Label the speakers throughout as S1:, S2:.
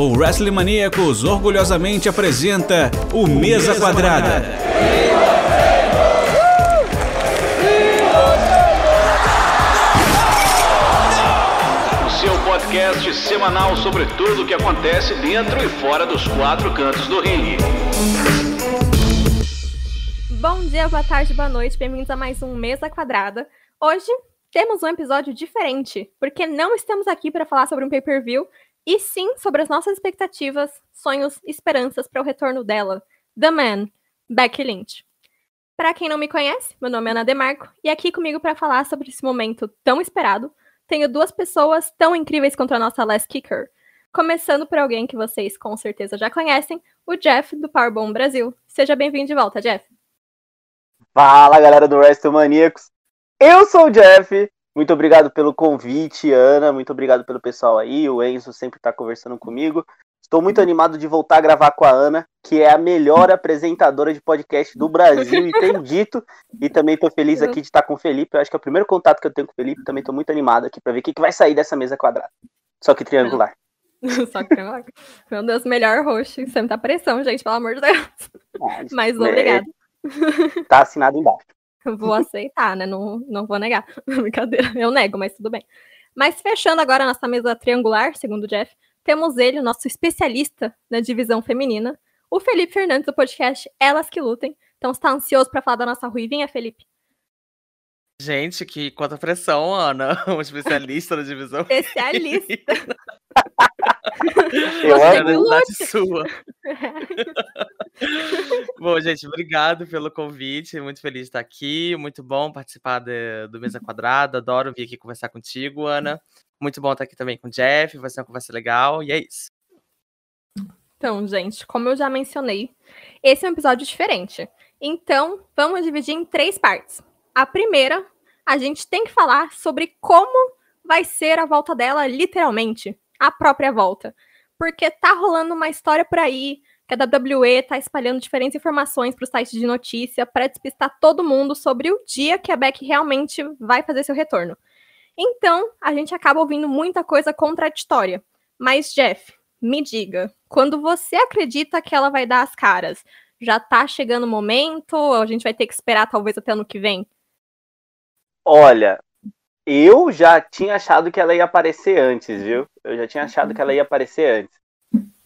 S1: o Wrestling Maníacos orgulhosamente apresenta o Mesa Quadrada.
S2: O seu podcast semanal sobre tudo o que acontece dentro e fora dos quatro cantos do ringue.
S3: Bom dia, boa tarde, boa noite, bem-vindos a mais um Mesa Quadrada. Hoje temos um episódio diferente, porque não estamos aqui para falar sobre um pay-per-view, e sim sobre as nossas expectativas, sonhos, esperanças para o retorno dela, The Man, Becky Lynch. Para quem não me conhece, meu nome é Ana Demarco e aqui comigo para falar sobre esse momento tão esperado, tenho duas pessoas tão incríveis quanto a nossa Last Kicker. Começando por alguém que vocês com certeza já conhecem, o Jeff do Powerbomb Brasil. Seja bem-vindo de volta, Jeff.
S4: Fala, galera do WrestleManiacos. Eu sou o Jeff muito obrigado pelo convite, Ana. Muito obrigado pelo pessoal aí. O Enzo sempre está conversando comigo. Estou muito animado de voltar a gravar com a Ana, que é a melhor apresentadora de podcast do Brasil e tem dito. E também estou feliz aqui de estar com o Felipe. Eu acho que é o primeiro contato que eu tenho com o Felipe. Também estou muito animado aqui para ver o que, que vai sair dessa mesa quadrada. Só que triangular.
S3: Só que triangular. Meu Deus, melhor host. Sempre tá pressão, gente, pelo amor de Deus. Mas obrigado.
S4: Tá assinado embaixo.
S3: Vou aceitar, né? Não, não vou negar. Brincadeira, eu nego, mas tudo bem. Mas fechando agora a nossa mesa triangular, segundo o Jeff, temos ele, o nosso especialista na divisão feminina, o Felipe Fernandes, do podcast Elas que Lutem. Então, você tá ansioso para falar da nossa ruivinha, Felipe?
S5: Gente, que quanta pressão, Ana. Um especialista na divisão.
S3: Especialista.
S4: Eu
S5: amo. sua. bom, gente, obrigado pelo convite. Muito feliz de estar aqui. Muito bom participar de, do Mesa Quadrada. Adoro vir aqui conversar contigo, Ana. Muito bom estar aqui também com o Jeff. Vai ser uma conversa legal. E é isso.
S3: Então, gente, como eu já mencionei, esse é um episódio diferente. Então, vamos dividir em três partes. A primeira, a gente tem que falar sobre como vai ser a volta dela, literalmente, a própria volta. Porque tá rolando uma história por aí que a WWE tá espalhando diferentes informações para os sites de notícia para despistar todo mundo sobre o dia que a Beck realmente vai fazer seu retorno. Então, a gente acaba ouvindo muita coisa contraditória. Mas, Jeff, me diga, quando você acredita que ela vai dar as caras, já tá chegando o momento? Ou a gente vai ter que esperar talvez até ano que vem?
S4: Olha, eu já tinha achado que ela ia aparecer antes, viu? Eu já tinha achado que ela ia aparecer antes.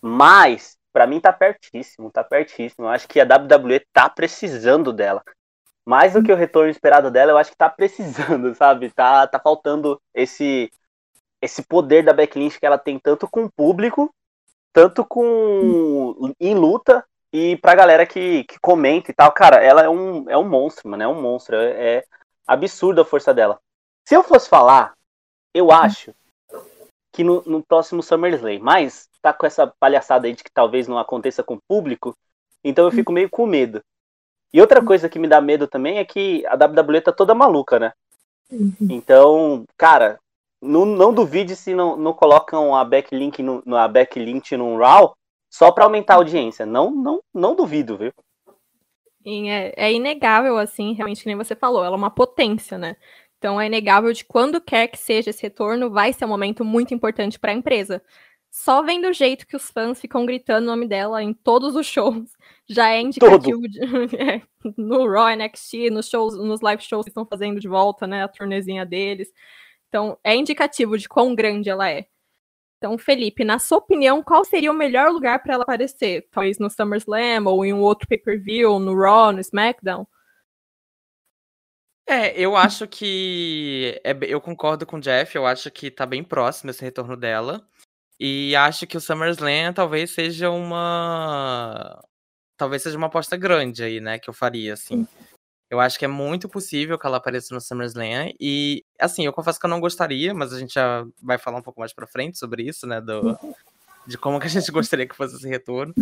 S4: Mas, para mim tá pertíssimo, tá pertíssimo. Eu acho que a WWE tá precisando dela. Mais do que o retorno esperado dela, eu acho que tá precisando, sabe? Tá, tá faltando esse esse poder da Backlynch que ela tem tanto com o público, tanto com em luta e pra galera que, que comenta e tal. Cara, ela é um, é um monstro, mano, é um monstro. É, é absurda a força dela. Se eu fosse falar, eu acho que no, no próximo SummerSlam, mas tá com essa palhaçada aí de que talvez não aconteça com o público, então eu fico meio com medo. E outra coisa que me dá medo também é que a WWE tá toda maluca, né? Uhum. Então, cara, não, não duvide se não, não colocam a backlink no, a backlink num Raw só para aumentar a audiência. Não, não, não duvido, viu?
S3: É, é, inegável, assim, realmente, que nem você falou, ela é uma potência, né? Então é inegável de quando quer que seja esse retorno, vai ser um momento muito importante para a empresa. Só vendo o jeito que os fãs ficam gritando o nome dela em todos os shows, já é indicativo de, é, no Raw NXT, nos shows, nos live shows que estão fazendo de volta, né, a turnezinha deles. Então é indicativo de quão grande ela é. Então, Felipe, na sua opinião, qual seria o melhor lugar para ela aparecer? Talvez no SummerSlam ou em um outro pay-per-view, no Raw, no SmackDown?
S5: É, eu acho que. É, eu concordo com o Jeff, eu acho que tá bem próximo esse retorno dela. E acho que o SummerSlam talvez seja uma. Talvez seja uma aposta grande aí, né? Que eu faria, assim. Eu acho que é muito possível que ela apareça no SummerSlam. E, assim, eu confesso que eu não gostaria, mas a gente já vai falar um pouco mais pra frente sobre isso, né? Do, de como que a gente gostaria que fosse esse retorno.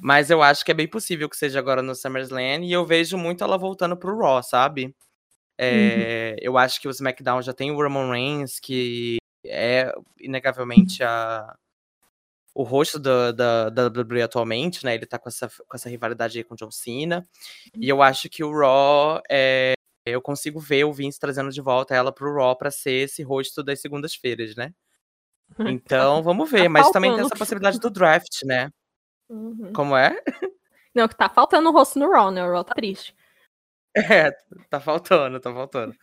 S5: Mas eu acho que é bem possível que seja agora no SummerSlam. E eu vejo muito ela voltando pro Raw, sabe? É, uhum. Eu acho que o SmackDown já tem o Roman Reigns, que é inegavelmente a, o rosto da, da, da WWE atualmente, né? Ele tá com essa, com essa rivalidade aí com o John Cena. E eu acho que o Raw é, eu consigo ver o Vince trazendo de volta ela pro Raw para ser esse rosto das segundas-feiras, né? Então, vamos ver.
S3: Tá
S5: Mas também tem essa possibilidade do draft, né?
S3: Uhum.
S5: Como é?
S3: Não, que tá faltando o rosto no Raw, né? O Raw tá triste.
S5: É, tá faltando, tá faltando.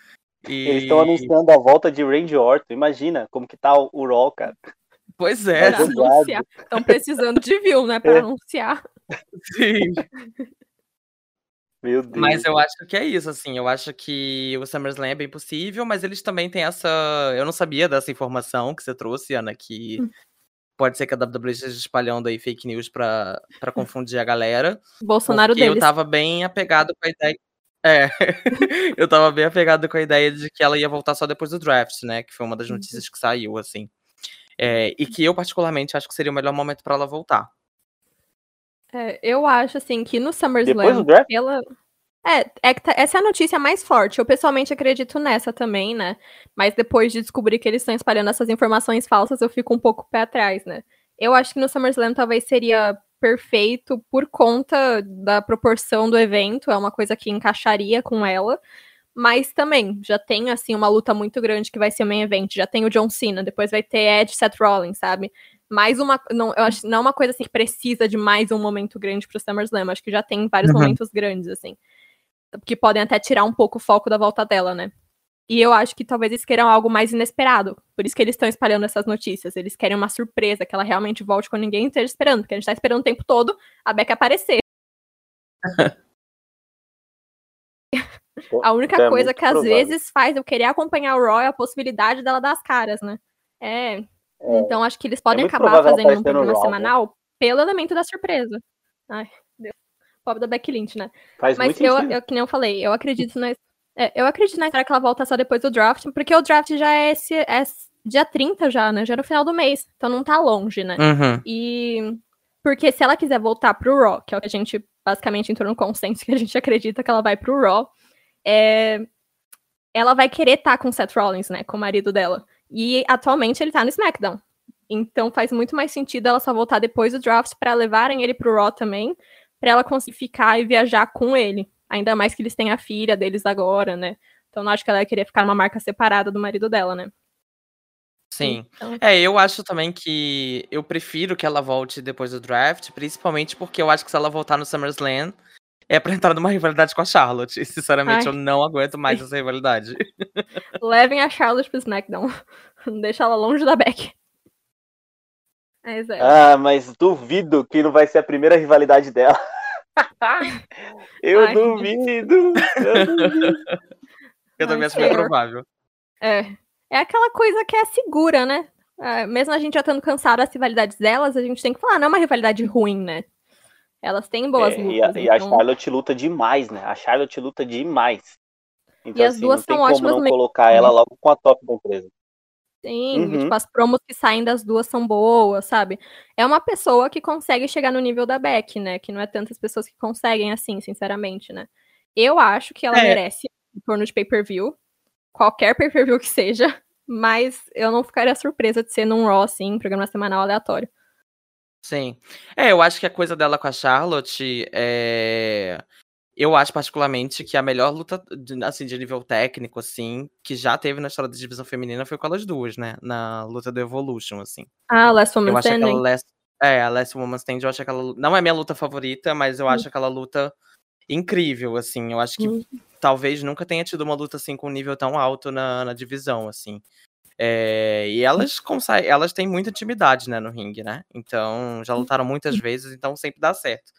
S5: E...
S4: Eles estão anunciando a volta de Randy Orton. Imagina como que tá o, o Raw, cara.
S5: Pois é.
S3: Estão precisando de view, né? Pra
S4: É.
S3: anunciar.
S5: sim.
S4: Meu Deus.
S5: Mas eu acho que é isso, assim. Eu acho que o SummerSlam é bem possível, mas eles também têm essa. Eu não sabia dessa informação que você trouxe, Ana, que
S3: Hum.
S5: pode ser que a WWE esteja espalhando aí fake news pra, pra confundir a galera.
S3: Bolsonaro
S5: porque eu
S3: deles.
S5: tava bem apegado com a ideia. É, eu tava bem apegado com a ideia de que ela ia voltar só depois do draft, né? Que foi uma das
S3: Uhum.
S5: notícias que saiu, assim. É, e que eu, particularmente, acho que seria o melhor momento pra ela voltar.
S3: É, eu acho, assim, que no
S4: Depois
S3: SummerSlam,
S4: do draft?
S3: pela... É, é que tá- essa é a notícia mais forte. Eu pessoalmente acredito nessa também, né? Mas depois de descobrir que eles estão espalhando essas informações falsas, eu fico um pouco pé atrás, né? Eu acho que no SummerSlam talvez seria perfeito por conta da proporção do evento, é uma coisa que encaixaria com ela. Mas também, já tem, assim, uma luta muito grande que vai ser o main event. Já tem o John Cena, depois vai ter Edge e Seth Rollins, sabe? Mais uma. Não, eu acho não é uma coisa assim que precisa de mais um momento grande pro SummerSlam. Acho que já tem vários
S5: Uhum.
S3: momentos grandes, assim. Que podem até tirar um pouco o foco da volta dela, né? E eu acho que talvez eles queiram algo mais inesperado. Por isso que eles estão espalhando essas notícias. Eles querem uma surpresa, que ela realmente volte quando ninguém esteja esperando. Porque a gente tá esperando o tempo todo a Beck aparecer. A única
S4: É
S3: coisa que às
S4: provável.
S3: vezes faz eu querer acompanhar o Raw é a possibilidade dela dar as caras, né? É.
S4: É.
S3: Então acho que eles podem
S4: muito
S3: acabar fazendo um
S4: aparecer no
S3: programa
S4: Raw, né?
S3: semanal pelo elemento da surpresa. Ai, Deus. Pobre da Becky Lynch, né?
S4: Faz
S3: Mas
S4: muito
S3: eu,
S4: sentido.
S3: eu, que nem eu falei, eu acredito na. É, eu acredito na história que ela volta só depois do draft, porque o draft já é esse. É dia 30 já, né? Já é no final do mês. Então não tá longe, né?
S5: Uhum.
S3: E porque se ela quiser voltar pro Raw, que é o que a gente basicamente entrou no consenso que a gente acredita que ela vai pro Raw, é, ela vai querer estar com o Seth Rollins, né, com o marido dela. E atualmente ele tá no SmackDown. Então faz muito mais sentido ela só voltar depois do draft para levarem ele pro Raw também, para ela conseguir ficar e viajar com ele. Ainda mais que eles têm a filha deles agora, né? Então não acho que ela ia querer ficar numa marca separada do marido dela, né?
S5: Sim.
S3: Então,
S5: É, eu acho também que eu prefiro que ela volte depois do draft, principalmente porque eu acho que se ela voltar no SummerSlam, é pra entrar numa rivalidade com a Charlotte. E, sinceramente,
S3: Ai.
S5: eu não aguento mais essa rivalidade.
S3: Levem a Charlotte pro SmackDown. Deixa ela longe da Beck. É.
S4: Ah, mas duvido que não vai ser a primeira rivalidade dela. eu
S3: Ai.
S4: duvido. Eu duvido.
S5: Eu também acho bem
S3: senhor.
S5: provável.
S3: É. É aquela coisa que é segura, né? É, mesmo a gente já estando cansado das rivalidades delas, a gente tem que falar, não é uma rivalidade ruim, né? Elas têm boas
S4: É,
S3: lutas.
S4: e, a, e a
S3: então-
S4: Charlotte luta demais, né? A Charlotte luta demais. Então,
S3: as
S4: assim,
S3: duas
S4: não tem
S3: são
S4: como
S3: ótimas
S4: não
S3: mesmo.
S4: colocar ela logo com a top da empresa.
S3: Sim,
S4: Uhum.
S3: tipo, as promos que saem das duas são boas, sabe? É uma pessoa que consegue chegar no nível da Beck, né? Que não é tantas pessoas que conseguem assim, sinceramente, né? Eu acho que ela
S5: É.
S3: merece em torno de pay-per-view, qualquer pay-per-view que seja, mas eu não ficaria surpresa de ser num Raw, assim, programa semanal aleatório.
S5: Sim. É, eu acho que a coisa dela com a Charlotte é. Eu acho particularmente que a melhor luta, assim, de nível técnico, assim, que já teve na história da divisão feminina foi com elas duas, né? Na luta do Evolution, assim.
S3: Ah, Last Woman
S5: Eu acho aquela
S3: Standing.
S5: Last, é, a Last Woman Stand, eu acho aquela não é minha luta favorita, mas eu acho aquela luta incrível, assim. Eu acho que
S3: Hum.
S5: talvez nunca tenha tido uma luta assim com um nível tão alto na, na divisão, assim. É, e elas conseguem, elas têm muita intimidade, né, no ringue, né? Então, já lutaram muitas vezes, então sempre dá certo.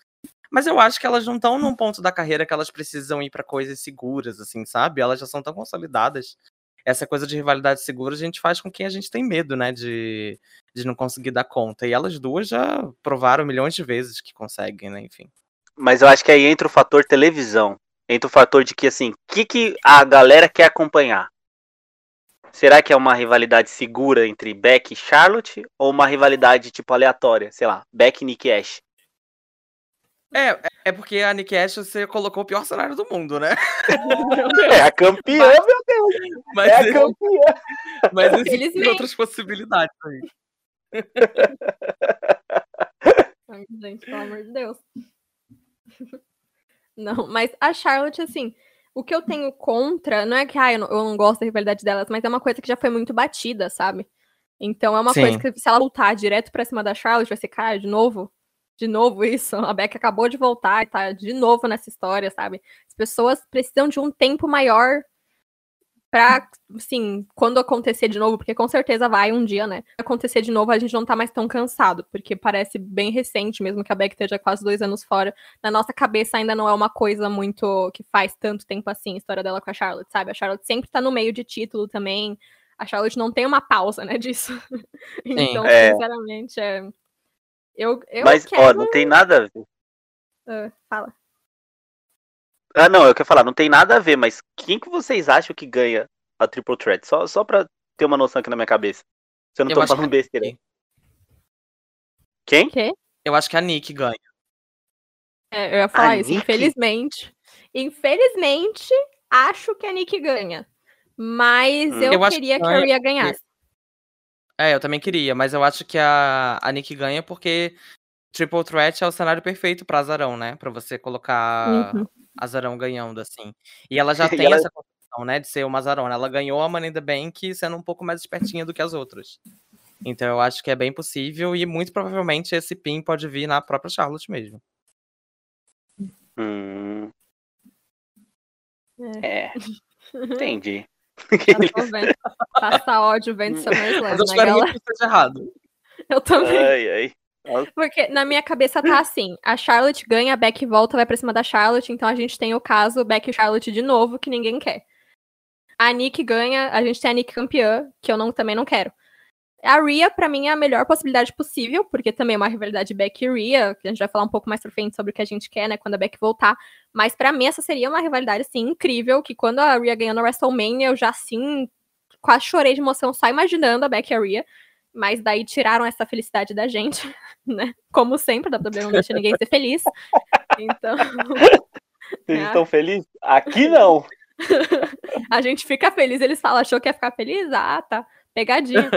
S5: Mas eu acho que elas não estão num ponto da carreira que elas precisam ir pra coisas seguras, assim, sabe? Elas já são tão consolidadas. Essa coisa de rivalidade segura a gente faz com quem a gente tem medo, né? De, de não conseguir dar conta. E elas duas já provaram milhões de vezes que conseguem, né? Enfim.
S4: Mas eu acho que aí entra o fator televisão. Entra o fator de que, assim, o que, que a galera quer acompanhar? Será que é uma rivalidade segura entre Beck e Charlotte? Ou uma rivalidade, tipo, aleatória? Sei lá, Beck e Nick Ash.
S5: É, é porque a Nick Ash você colocou o pior cenário do mundo, né?
S4: É a campeã, meu Deus!
S5: Mas,
S4: É a campeã!
S5: mas existem outras possibilidades aí.
S3: Ai, gente, pelo amor de Deus. Não, mas a Charlotte, assim, o que eu tenho contra, não é que ah, eu, não, eu não gosto da rivalidade delas, mas é uma coisa que já foi muito batida, sabe? Então é uma
S5: Sim.
S3: coisa que se ela lutar direto pra cima da Charlotte, vai ser, cara, de novo? De novo isso? A Beck acabou de voltar e tá de novo nessa história, sabe? As pessoas precisam de um tempo maior pra, assim, quando acontecer de novo, porque com certeza vai um dia, né? Acontecer de novo, a gente não tá mais tão cansado, porque parece bem recente, mesmo que a Beck esteja quase dois anos fora. Na nossa cabeça ainda não é uma coisa muito que faz tanto tempo assim, a história dela com a Charlotte, sabe? A Charlotte sempre tá no meio de título também. A Charlotte não tem uma pausa, né, disso. então,
S4: É.
S3: sinceramente, é. Eu, eu
S4: Mas,
S3: quero...
S4: ó, não tem nada a ver.
S3: Ah, fala.
S4: Ah, não, eu quero falar, não tem nada a ver, mas quem que vocês acham que ganha a Triple Threat? Só, só pra ter uma noção aqui na minha cabeça. Se eu não
S5: Eu
S4: tô falando
S5: que-
S4: besteira. Quem?
S5: Eu acho que a Nick ganha.
S3: É, eu ia falar
S4: A
S3: isso.
S4: Nick?
S3: Infelizmente. Infelizmente, acho que a Nick ganha. Mas
S4: Hum.
S3: eu,
S5: Eu que
S3: queria que a Rhea ganhasse.
S5: É, eu também queria, mas eu acho que a, a Nick ganha porque Triple Threat é o cenário perfeito pra Azarão, né? Pra você colocar
S3: Uhum.
S5: Azarão ganhando, assim. E ela já
S4: E
S5: tem
S4: ela-
S5: essa condição, né, de ser uma Azarona. Ela ganhou a Money in the Bank sendo um pouco mais espertinha do que as outras. Então eu acho que é bem possível e muito provavelmente esse pin pode vir na própria Charlotte mesmo.
S4: Hum. É. Entendi.
S3: Eu tô vendo. Passa ódio vendo SummerSlam,
S5: Mas eu
S3: né,
S5: espero
S3: galera?
S5: que esteja errado.
S3: Eu também.
S4: ai, ai.
S3: Porque na minha cabeça tá assim: a Charlotte ganha, a Beck volta, vai pra cima da Charlotte, então a gente tem o caso Beck e Charlotte de novo, que ninguém quer. A Nick ganha, a gente tem a Nick campeã, que eu não, também não quero. A Rhea, pra mim, é a melhor possibilidade possível, porque também é uma rivalidade Beck e Rhea, que a gente vai falar um pouco mais pra frente sobre o que a gente quer, né, quando a Beck voltar. Mas pra mim, essa seria uma rivalidade, assim, incrível, que quando a Rhea ganhou na WrestleMania, eu já, assim, quase chorei de emoção só imaginando a Beck e a Rhea. Mas daí tiraram essa felicidade da gente, né? Como sempre, a WWE não deixa ninguém ser feliz. Então,
S4: Vocês
S3: É.
S4: estão felizes? Aqui não.
S3: a gente fica feliz. Eles falam, achou que ia ficar feliz? Ah, tá. Pegadinha.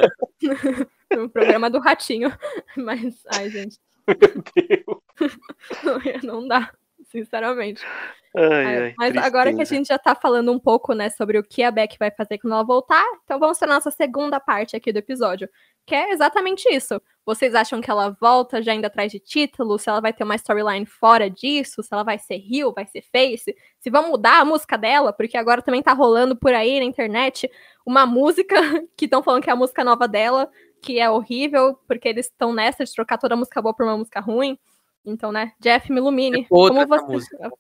S3: no programa do Ratinho. Mas, ai, gente,
S4: Meu Deus.
S3: não dá, sinceramente.
S4: Ai, ai,
S3: Mas agora que a
S4: tristeza.
S3: gente já tá falando um pouco, né, sobre o que a Beck vai fazer quando ela voltar, então vamos para nossa segunda parte aqui do episódio, que é exatamente isso. Vocês acham que ela volta já indo atrás de título? Se ela vai ter uma storyline fora disso? Se ela vai ser heel, vai ser face? Se vão mudar a música dela? Porque agora também tá rolando por aí na internet uma música que estão falando que é a música nova dela, que é horrível, porque eles estão nessa de trocar toda a música boa por uma música ruim. Então, né, Jeff, me ilumine.
S5: É podre
S3: Como você...
S5: música.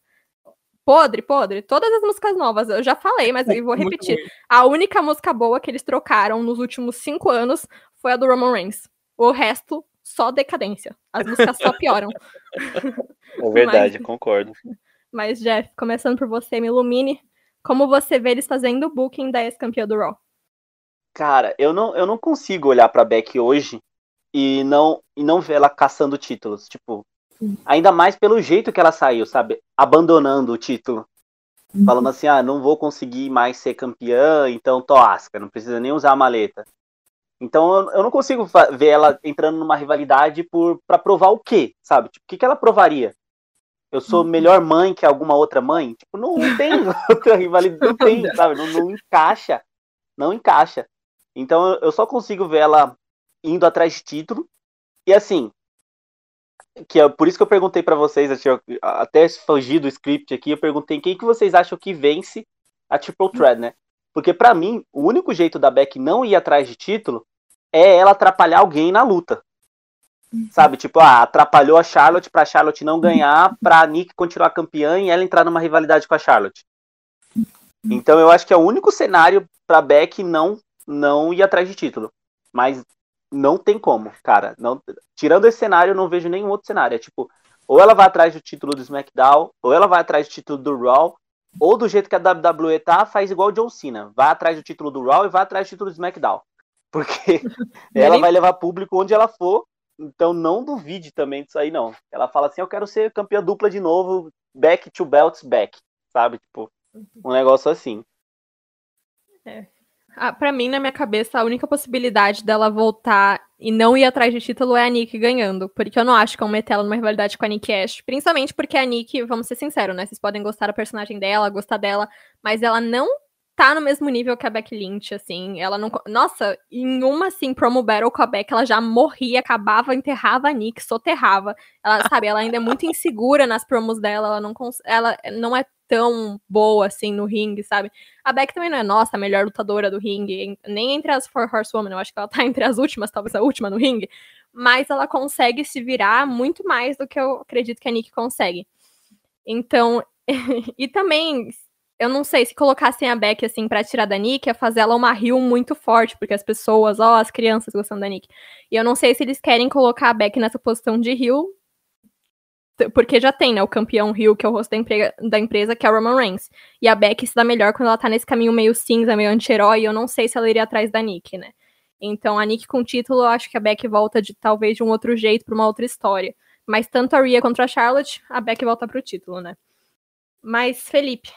S3: Podre, podre. Todas as músicas novas, eu já falei, mas eu vou repetir. A única música boa que eles trocaram nos últimos cinco anos foi a do Roman Reigns. O resto, só decadência. As músicas só pioram.
S4: É verdade, eu concordo.
S3: Mas, Jeff, começando por você, me ilumine. Como você vê eles fazendo o booking da ex-campeã do Raw?
S4: Cara, eu não, eu não consigo olhar pra Beck hoje e não, e não ver ela caçando títulos. Tipo, ainda mais pelo jeito que ela saiu, sabe? Abandonando o título. Falando assim, ah, não vou conseguir mais ser campeã, então tô asca, não precisa nem usar a maleta. Então eu, não consigo ver ela entrando numa rivalidade por para provar o quê, sabe? Tipo, o que, que ela provaria? Eu sou melhor mãe que alguma outra mãe? Tipo, não, não tem outra rivalidade, não tem, sabe? Não, não encaixa. Não encaixa. Então eu só consigo ver ela indo atrás de título. E assim, que é por isso que eu perguntei pra vocês, assim, ó, até fugir do script aqui, eu perguntei quem que vocês acham que vence a Triple Threat, né? Porque pra mim, o único jeito da Beck não ir atrás de título é ela atrapalhar alguém na luta. Sabe, tipo, ah, atrapalhou a Charlotte pra Charlotte não ganhar, pra Nick continuar campeã e ela entrar numa rivalidade com a Charlotte. Então eu acho que é o único cenário pra Beck não não ir atrás de título. Mas não tem como, cara. Não, tirando esse cenário, eu não vejo nenhum outro cenário. É tipo, ou ela vai atrás do título do SmackDown, ou ela vai atrás do título do Raw, ou do jeito que a WWE tá, faz igual o John Cena. Vai atrás do título do Raw e vai atrás do título do SmackDown. Porque ela vai levar público onde ela for, então não duvide também disso aí, não. Ela fala assim, eu quero ser campeã dupla de novo, back to belts back, sabe? Tipo, um negócio assim.
S3: Ah, pra mim, na minha cabeça, a única possibilidade dela voltar e não ir atrás de título é a Nick ganhando. Porque eu não acho que vão meter ela numa rivalidade com a Nick Ash. Principalmente porque a Nick, vamos ser sinceros, né? Vocês podem gostar da personagem dela, gostar dela, mas ela não tá no mesmo nível que a Becky Lynch, assim. Ela não. Nossa, em uma, assim, promo battle com a Becky, ela já morria, acabava, enterrava a Nick, soterrava. Ela, sabe, ela ainda é muito insegura nas promos dela, ela não, ela não é tão boa, assim, no ringue, sabe? A Beck também não é, nossa, a melhor lutadora do ringue, nem entre as Four Horsewomen, eu acho que ela tá entre as últimas, talvez a última no ringue, mas ela consegue se virar muito mais do que eu acredito que a Nick consegue. Então, e também, eu não sei, se colocassem a Beck, assim, pra tirar da Nick, ia fazer ela uma Rio muito forte, porque as pessoas, ó, as crianças gostam da Nick. E eu não sei se eles querem colocar a Beck nessa posição de Rio, porque já tem, né, o campeão Rio, que é o rosto da, da empresa, que é o Roman Reigns. E a Becky se dá melhor quando ela tá nesse caminho meio cinza, meio anti-herói, e eu não sei se ela iria atrás da Nick, né. Então a Nick com título, eu acho que a Becky volta de talvez de um outro jeito pra uma outra história. Mas tanto a Rhea contra a Charlotte, a Becky volta pro título, né. Mas, Felipe,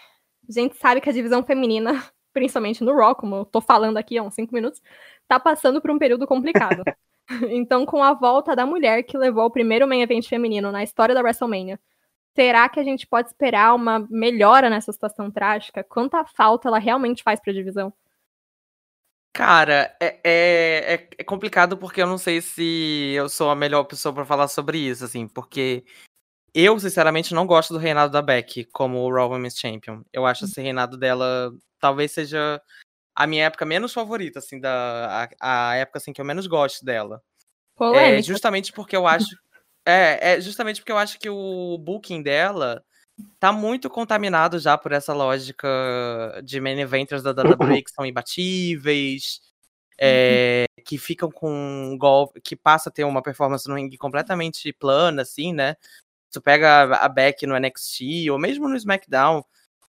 S3: a gente sabe que a divisão feminina, principalmente no Raw, como eu tô falando aqui há uns cinco minutos, tá passando por um período complicado. então, com a volta da mulher que levou o primeiro main event feminino na história da WrestleMania, será que a gente pode esperar uma melhora nessa situação trágica? Quanta falta ela realmente faz pra divisão?
S5: Cara, é, é, é, é complicado porque eu não sei se eu sou a melhor pessoa para falar sobre isso, assim, porque eu, sinceramente, não gosto do reinado da Becky como Raw Women's Champion. Eu acho esse reinado dela talvez seja a minha época menos favorita, assim, da a, a época assim que eu menos gosto dela.
S3: Polêmica.
S5: É justamente porque eu acho é, é justamente porque eu acho que o booking dela tá muito contaminado já por essa lógica de main eventers da WWE que são imbatíveis, é, que ficam com um golpe, que passa a ter uma performance no ringue completamente plana, assim, né? tu pega a Beck no NXT ou mesmo no SmackDown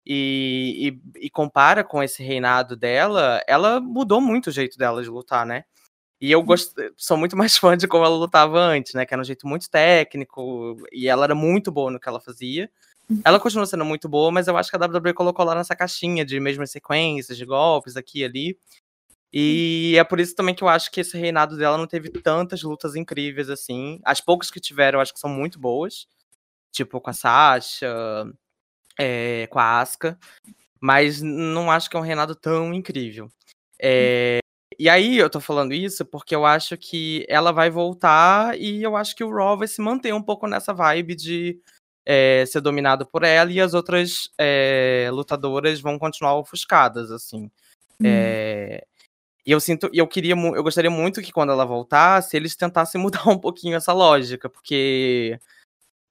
S5: e, e, e, compara com esse reinado dela, ela mudou muito o jeito dela de lutar, né? E eu gosto, sou muito mais fã de como ela lutava antes, né? Que era um jeito muito técnico e ela era muito boa no que ela fazia. Ela continua sendo muito boa, mas eu acho que a WWE colocou lá nessa caixinha de mesmas sequências, de golpes aqui e ali. E é por isso também que eu acho que esse reinado dela não teve tantas lutas incríveis assim. As poucas que tiveram, eu acho que são muito boas tipo com a Sasha, é, com a Asuka, mas não acho que é um reinado tão incrível. É, e aí eu tô falando isso porque eu acho que ela vai voltar e eu acho que o Raw vai se manter um pouco nessa vibe de é, ser dominado por ela e as outras é, lutadoras vão continuar ofuscadas, assim. Hum. É, e eu sinto, eu queria, eu gostaria muito que quando ela voltasse, eles tentassem mudar um pouquinho essa lógica, porque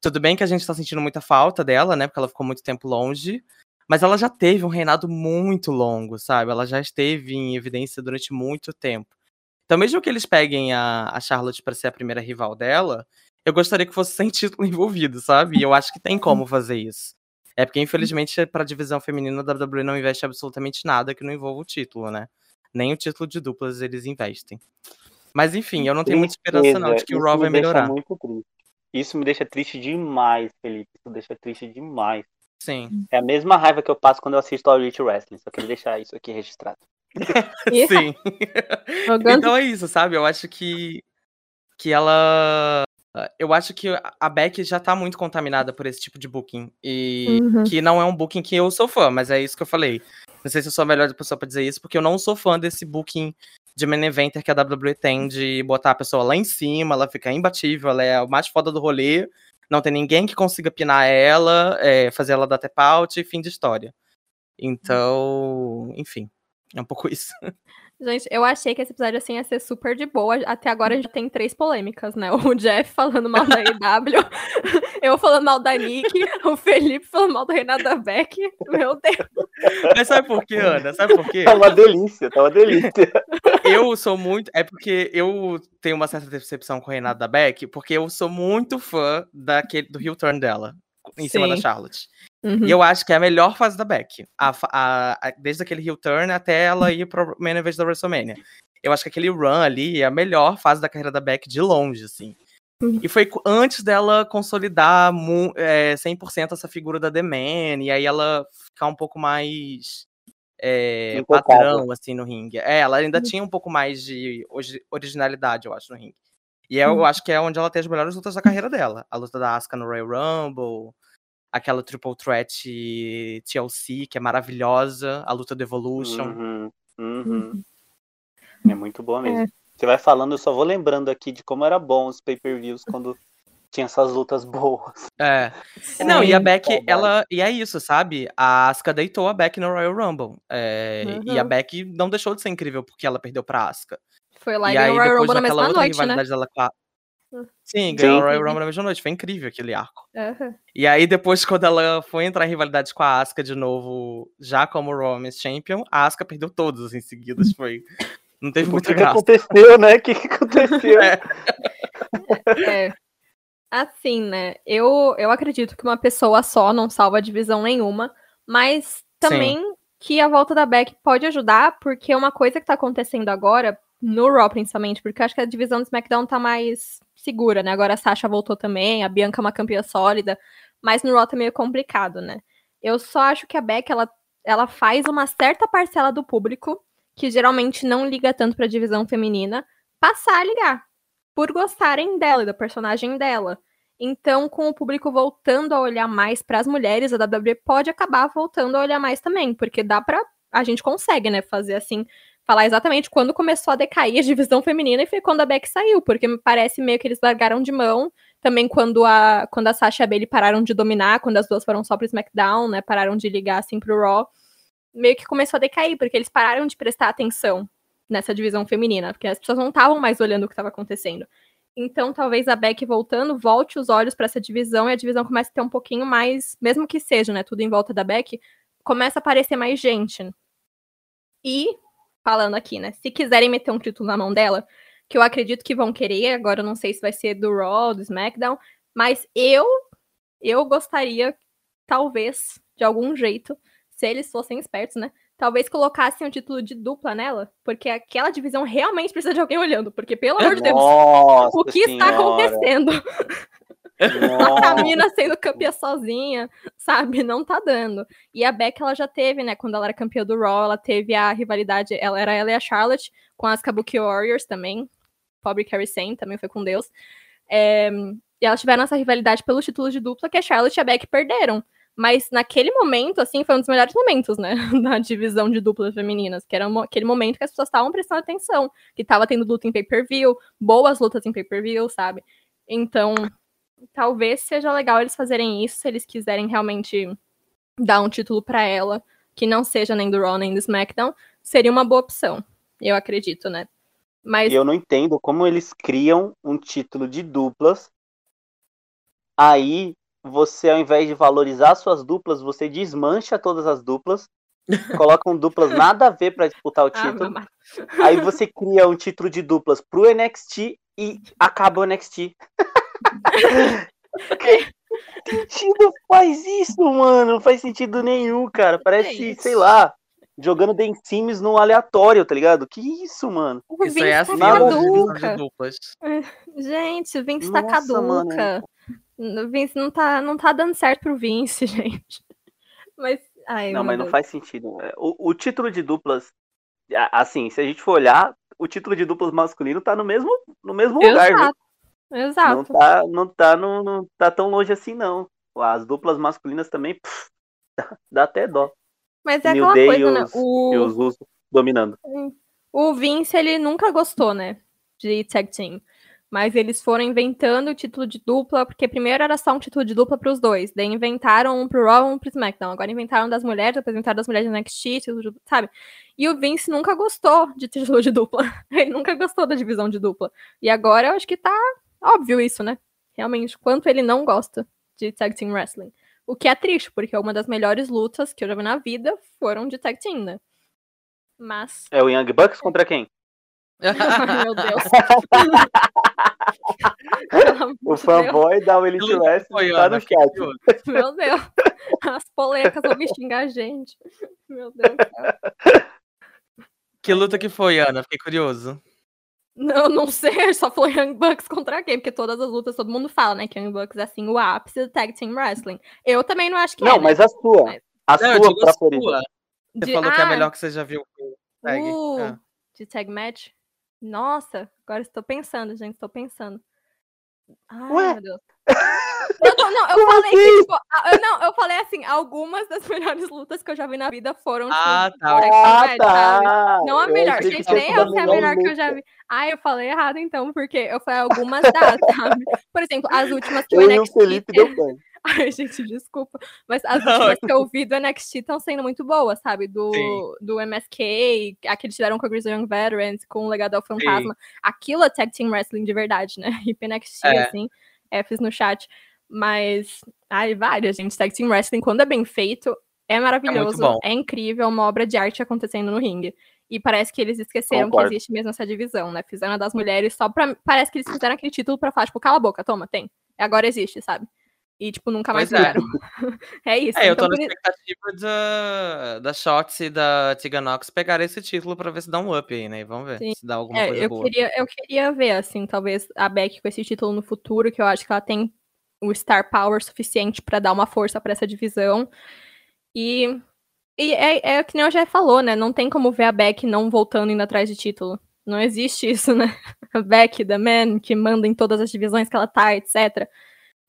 S5: tudo bem que a gente tá sentindo muita falta dela, né? Porque ela ficou muito tempo longe. Mas ela já teve um reinado muito longo, sabe? Ela já esteve em evidência durante muito tempo. Então, mesmo que eles peguem a, a Charlotte para ser a primeira rival dela, eu gostaria que fosse sem título envolvido, sabe? E eu acho que tem como fazer isso. É porque, infelizmente, para a divisão feminina, a WWE não investe absolutamente nada que não envolva o título, né? Nem o título de duplas eles investem. Mas, enfim, eu não tenho muita esperança, não, de que o Raw vai melhorar.
S4: Muito triste. Isso me deixa triste demais, Felipe. Isso me deixa triste demais.
S5: Sim.
S4: É a mesma raiva que eu passo quando eu assisto ao Elite Wrestling. Só queria deixar isso aqui registrado.
S5: Sim. então é isso, sabe? Eu acho que que ela eu acho que a Beck já tá muito contaminada por esse tipo de booking e uhum. que não é um booking que eu sou fã, mas é isso que eu falei. Não sei se eu sou a melhor pessoa para dizer isso, porque eu não sou fã desse booking de main eventer que a WWE tem de botar a pessoa lá em cima, ela fica imbatível, ela é o mais foda do rolê, não tem ninguém que consiga pinar ela, é, fazer ela dar tap out e fim de história. Então, enfim, é um pouco isso.
S3: Gente, eu achei que esse episódio assim ia ser super de boa. Até agora já tem três polêmicas, né? O Jeff falando mal da EW, eu falando mal da Nick, o Felipe falando mal da Beck. Meu Deus.
S5: Mas sabe por quê, Ana? Sabe por quê?
S4: Tá uma delícia, tá uma delícia.
S5: Eu sou muito. É porque eu tenho uma certa decepção com o Renato da Beck, porque eu sou muito fã daquele, do heel turn dela, em Sim. cima da Charlotte. Uhum. E eu acho que é a melhor fase da Beck. A, a, a, desde aquele heel turn até ela ir pro main event da WrestleMania. Eu acho que aquele run ali é a melhor fase da carreira da Beck de longe, assim. Uhum. E foi antes dela consolidar é, 100% essa figura da The Man, e aí ela ficar um pouco mais é, padrão, assim, no ringue. É, ela ainda uhum. tinha um pouco mais de originalidade, eu acho, no ringue. E eu, eu uhum. acho que é onde ela tem as melhores lutas da carreira dela. A luta da Asuka no Royal Rumble, aquela Triple Threat TLC, que é maravilhosa, a luta do Evolution.
S4: Uhum, uhum. É muito boa mesmo. É. Você vai falando, eu só vou lembrando aqui de como era bom os pay-per-views quando tinha essas lutas boas.
S5: É. Sim. Não, e a Beck, ela. E é isso, sabe? A Asuka deitou a Beck no Royal Rumble. É, uhum. E a Beck não deixou de ser incrível porque ela perdeu pra Asuka.
S3: Foi lá e, e aí, Royal Rumble na mesma noite, né?
S5: Dela com a... Sim, ganhou o Royal Rumble na mesma noite. Foi incrível aquele arco. Uhum. E aí, depois, quando ela foi entrar em rivalidade com a Asuka de novo, já como Women's Champion, a Asuka perdeu todos em seguida. Foi. Não teve muita graça.
S4: O que aconteceu, né? O que, que aconteceu?
S3: é. é. Assim, né? Eu, eu acredito que uma pessoa só não salva a divisão nenhuma, mas também Sim. que a volta da Beck pode ajudar, porque uma coisa que tá acontecendo agora, no Raw principalmente, porque eu acho que a divisão do SmackDown tá mais segura, né? Agora a Sasha voltou também, a Bianca é uma campeã sólida, mas no Raw tá meio complicado, né? Eu só acho que a Beck, ela, ela faz uma certa parcela do público, que geralmente não liga tanto pra divisão feminina, passar a ligar por gostarem dela e da personagem dela. Então, com o público voltando a olhar mais para as mulheres, a WWE pode acabar voltando a olhar mais também, porque dá para a gente consegue, né, fazer assim, falar exatamente quando começou a decair a divisão feminina e foi quando a Beck saiu, porque me parece meio que eles largaram de mão, também quando a quando a Sasha e a Bayley pararam de dominar, quando as duas foram só pro SmackDown, né, pararam de ligar assim pro Raw, meio que começou a decair, porque eles pararam de prestar atenção nessa divisão feminina, porque as pessoas não estavam mais olhando o que estava acontecendo. Então, talvez a Beck voltando volte os olhos para essa divisão e a divisão comece a ter um pouquinho mais, mesmo que seja, né, tudo em volta da Beck, começa a aparecer mais gente. E falando aqui, né, se quiserem meter um título na mão dela, que eu acredito que vão querer, agora eu não sei se vai ser do Raw, do SmackDown, mas eu eu gostaria talvez de algum jeito, se eles fossem espertos, né, talvez colocassem um título de dupla nela, porque aquela divisão realmente precisa de alguém olhando, porque pelo amor de Deus,
S4: Nossa
S3: o que
S4: senhora.
S3: está acontecendo? A sendo campeã sozinha, sabe? Não tá dando. E a Beck, ela já teve, né? Quando ela era campeã do Raw, ela teve a rivalidade. Ela era ela e a Charlotte, com as Kabuki Warriors também. Pobre Carrie Sane também foi com Deus. É, e elas tiveram essa rivalidade pelos títulos de dupla que a Charlotte e a Beck perderam. Mas naquele momento, assim, foi um dos melhores momentos, né? Da divisão de duplas femininas, que era aquele momento que as pessoas estavam prestando atenção, que tava tendo luta em pay-per-view, boas lutas em pay-per-view, sabe? Então, talvez seja legal eles fazerem isso, se eles quiserem realmente dar um título para ela, que não seja nem do Raw nem do SmackDown, seria uma boa opção, eu acredito, né?
S4: Mas eu não entendo como eles criam um título de duplas aí você, ao invés de valorizar suas duplas, você desmancha todas as duplas, colocam duplas nada a ver para disputar o ah, título. Ah, aí você cria um título de duplas pro NXT e acaba o NXT. que sentido faz isso, mano? Não faz sentido nenhum, cara. Parece, é sei lá, jogando The Sims no aleatório, tá ligado? Que isso, mano?
S3: O Vince isso é assim, tá caduca. Gente, o Vince tá Nossa, tá caduca. Mano. O Vince não tá, não tá dando certo pro Vince, gente. Mas. Ai,
S4: não, mas Deus. não faz sentido. É, o, o título de duplas, assim, se a gente for olhar, o título de duplas masculino tá no mesmo, no mesmo lugar,
S3: Exato. Exato.
S4: Não tá, não tá, no, não tá tão longe assim, não. As duplas masculinas também, pff, dá, até dó.
S3: Mas é New aquela Day coisa, né?
S4: O... E os russos dominando.
S3: O Vince, ele nunca gostou, né? De tag team. Mas eles foram inventando o título de dupla, porque primeiro era só um título de dupla para os dois. Daí inventaram um pro Raw e um pro SmackDown. Agora inventaram das mulheres, depois inventaram das mulheres do NXT, título de, sabe? E o Vince nunca gostou de título de dupla. Ele nunca gostou da divisão de dupla. E agora eu acho que tá óbvio isso, né? Realmente, quanto ele não gosta de tag team wrestling. O que é triste, porque uma das melhores lutas que eu já vi na vida foram de tag team, né? Mas.
S4: É o Young Bucks contra quem?
S3: Meu Deus.
S4: o fanboy da Elite Wrestling tá no chat.
S3: Meu Deus. As polecas vão me xingar a gente. Meu Deus.
S5: Que luta que foi, Ana? Fiquei curioso.
S3: Não, não sei, só foi Young Bucks contra quem, porque todas as lutas todo mundo fala, né, que Young Bucks é assim o ápice do Tag Team Wrestling. Eu também não acho que
S4: não,
S3: é.
S4: Não, mas
S3: né?
S4: a sua. Mas... A não, sua. Sua.
S5: Você de... falou ah, que é a melhor que você já viu.
S3: Tag. Uh, ah. De tag match? Nossa, agora estou pensando, gente, estou pensando. Ai,
S4: Ué?
S3: meu Deus. Eu tô- não, eu
S4: Como
S3: falei
S4: assim?
S3: que, tipo, eu, não, eu falei assim, algumas das melhores lutas que eu já vi na vida foram, tipo,
S5: Ah, tá.
S4: Ah, tá.
S3: Não a
S4: Eu
S3: melhor. Gente, nem essa é a melhor que eu já
S4: luta.
S3: vi. Ah, eu falei errado então, porque eu falei algumas das, sabe? Por exemplo, as últimas que o
S4: Eu e o
S3: NXT...
S4: Felipe deu pane.
S3: Ai, gente, desculpa. Mas as
S5: Não,
S3: últimas que eu vi do NXT estão sendo muito boas, sabe? Do,
S5: Sim.
S3: do MSK, a que eles tiveram com a Grizzly Young Veterans, com o Legado ao Fantasma. Aquilo é Tag Team Wrestling de verdade, né? Hip NXT,
S5: É.
S3: assim, Fs no chat. Mas, ai, várias, gente. Tag Team Wrestling, quando é bem feito, é maravilhoso.
S5: bom.
S3: É incrível, é uma obra de arte acontecendo no ringue. E parece que eles esqueceram
S4: Concordo.
S3: que existe mesmo essa divisão, né? Fizeram a das mulheres só pra. Parece que eles fizeram aquele título pra falar, tipo, cala a boca, toma, tem. Agora existe, sabe? E, tipo, nunca mais
S5: Pois é.
S3: É isso.
S5: É, eu
S3: então,
S5: tô na
S3: por
S5: expectativa da, da Shots e da Tegan Nox pegar esse título pra ver se dá um up aí, né? Vamos ver
S3: Sim.
S5: se dá alguma
S3: é,
S5: coisa
S3: eu,
S5: boa.
S3: queria, eu queria ver, assim, talvez a Beck com esse título no futuro, que eu acho que ela tem o star power suficiente pra dar uma força pra essa divisão. E, e é, é que nem o já falou, né? Não tem como ver a Beck não voltando indo atrás de título. Não existe isso, né? A Beck, The Man, que manda em todas as divisões que ela tá, etc.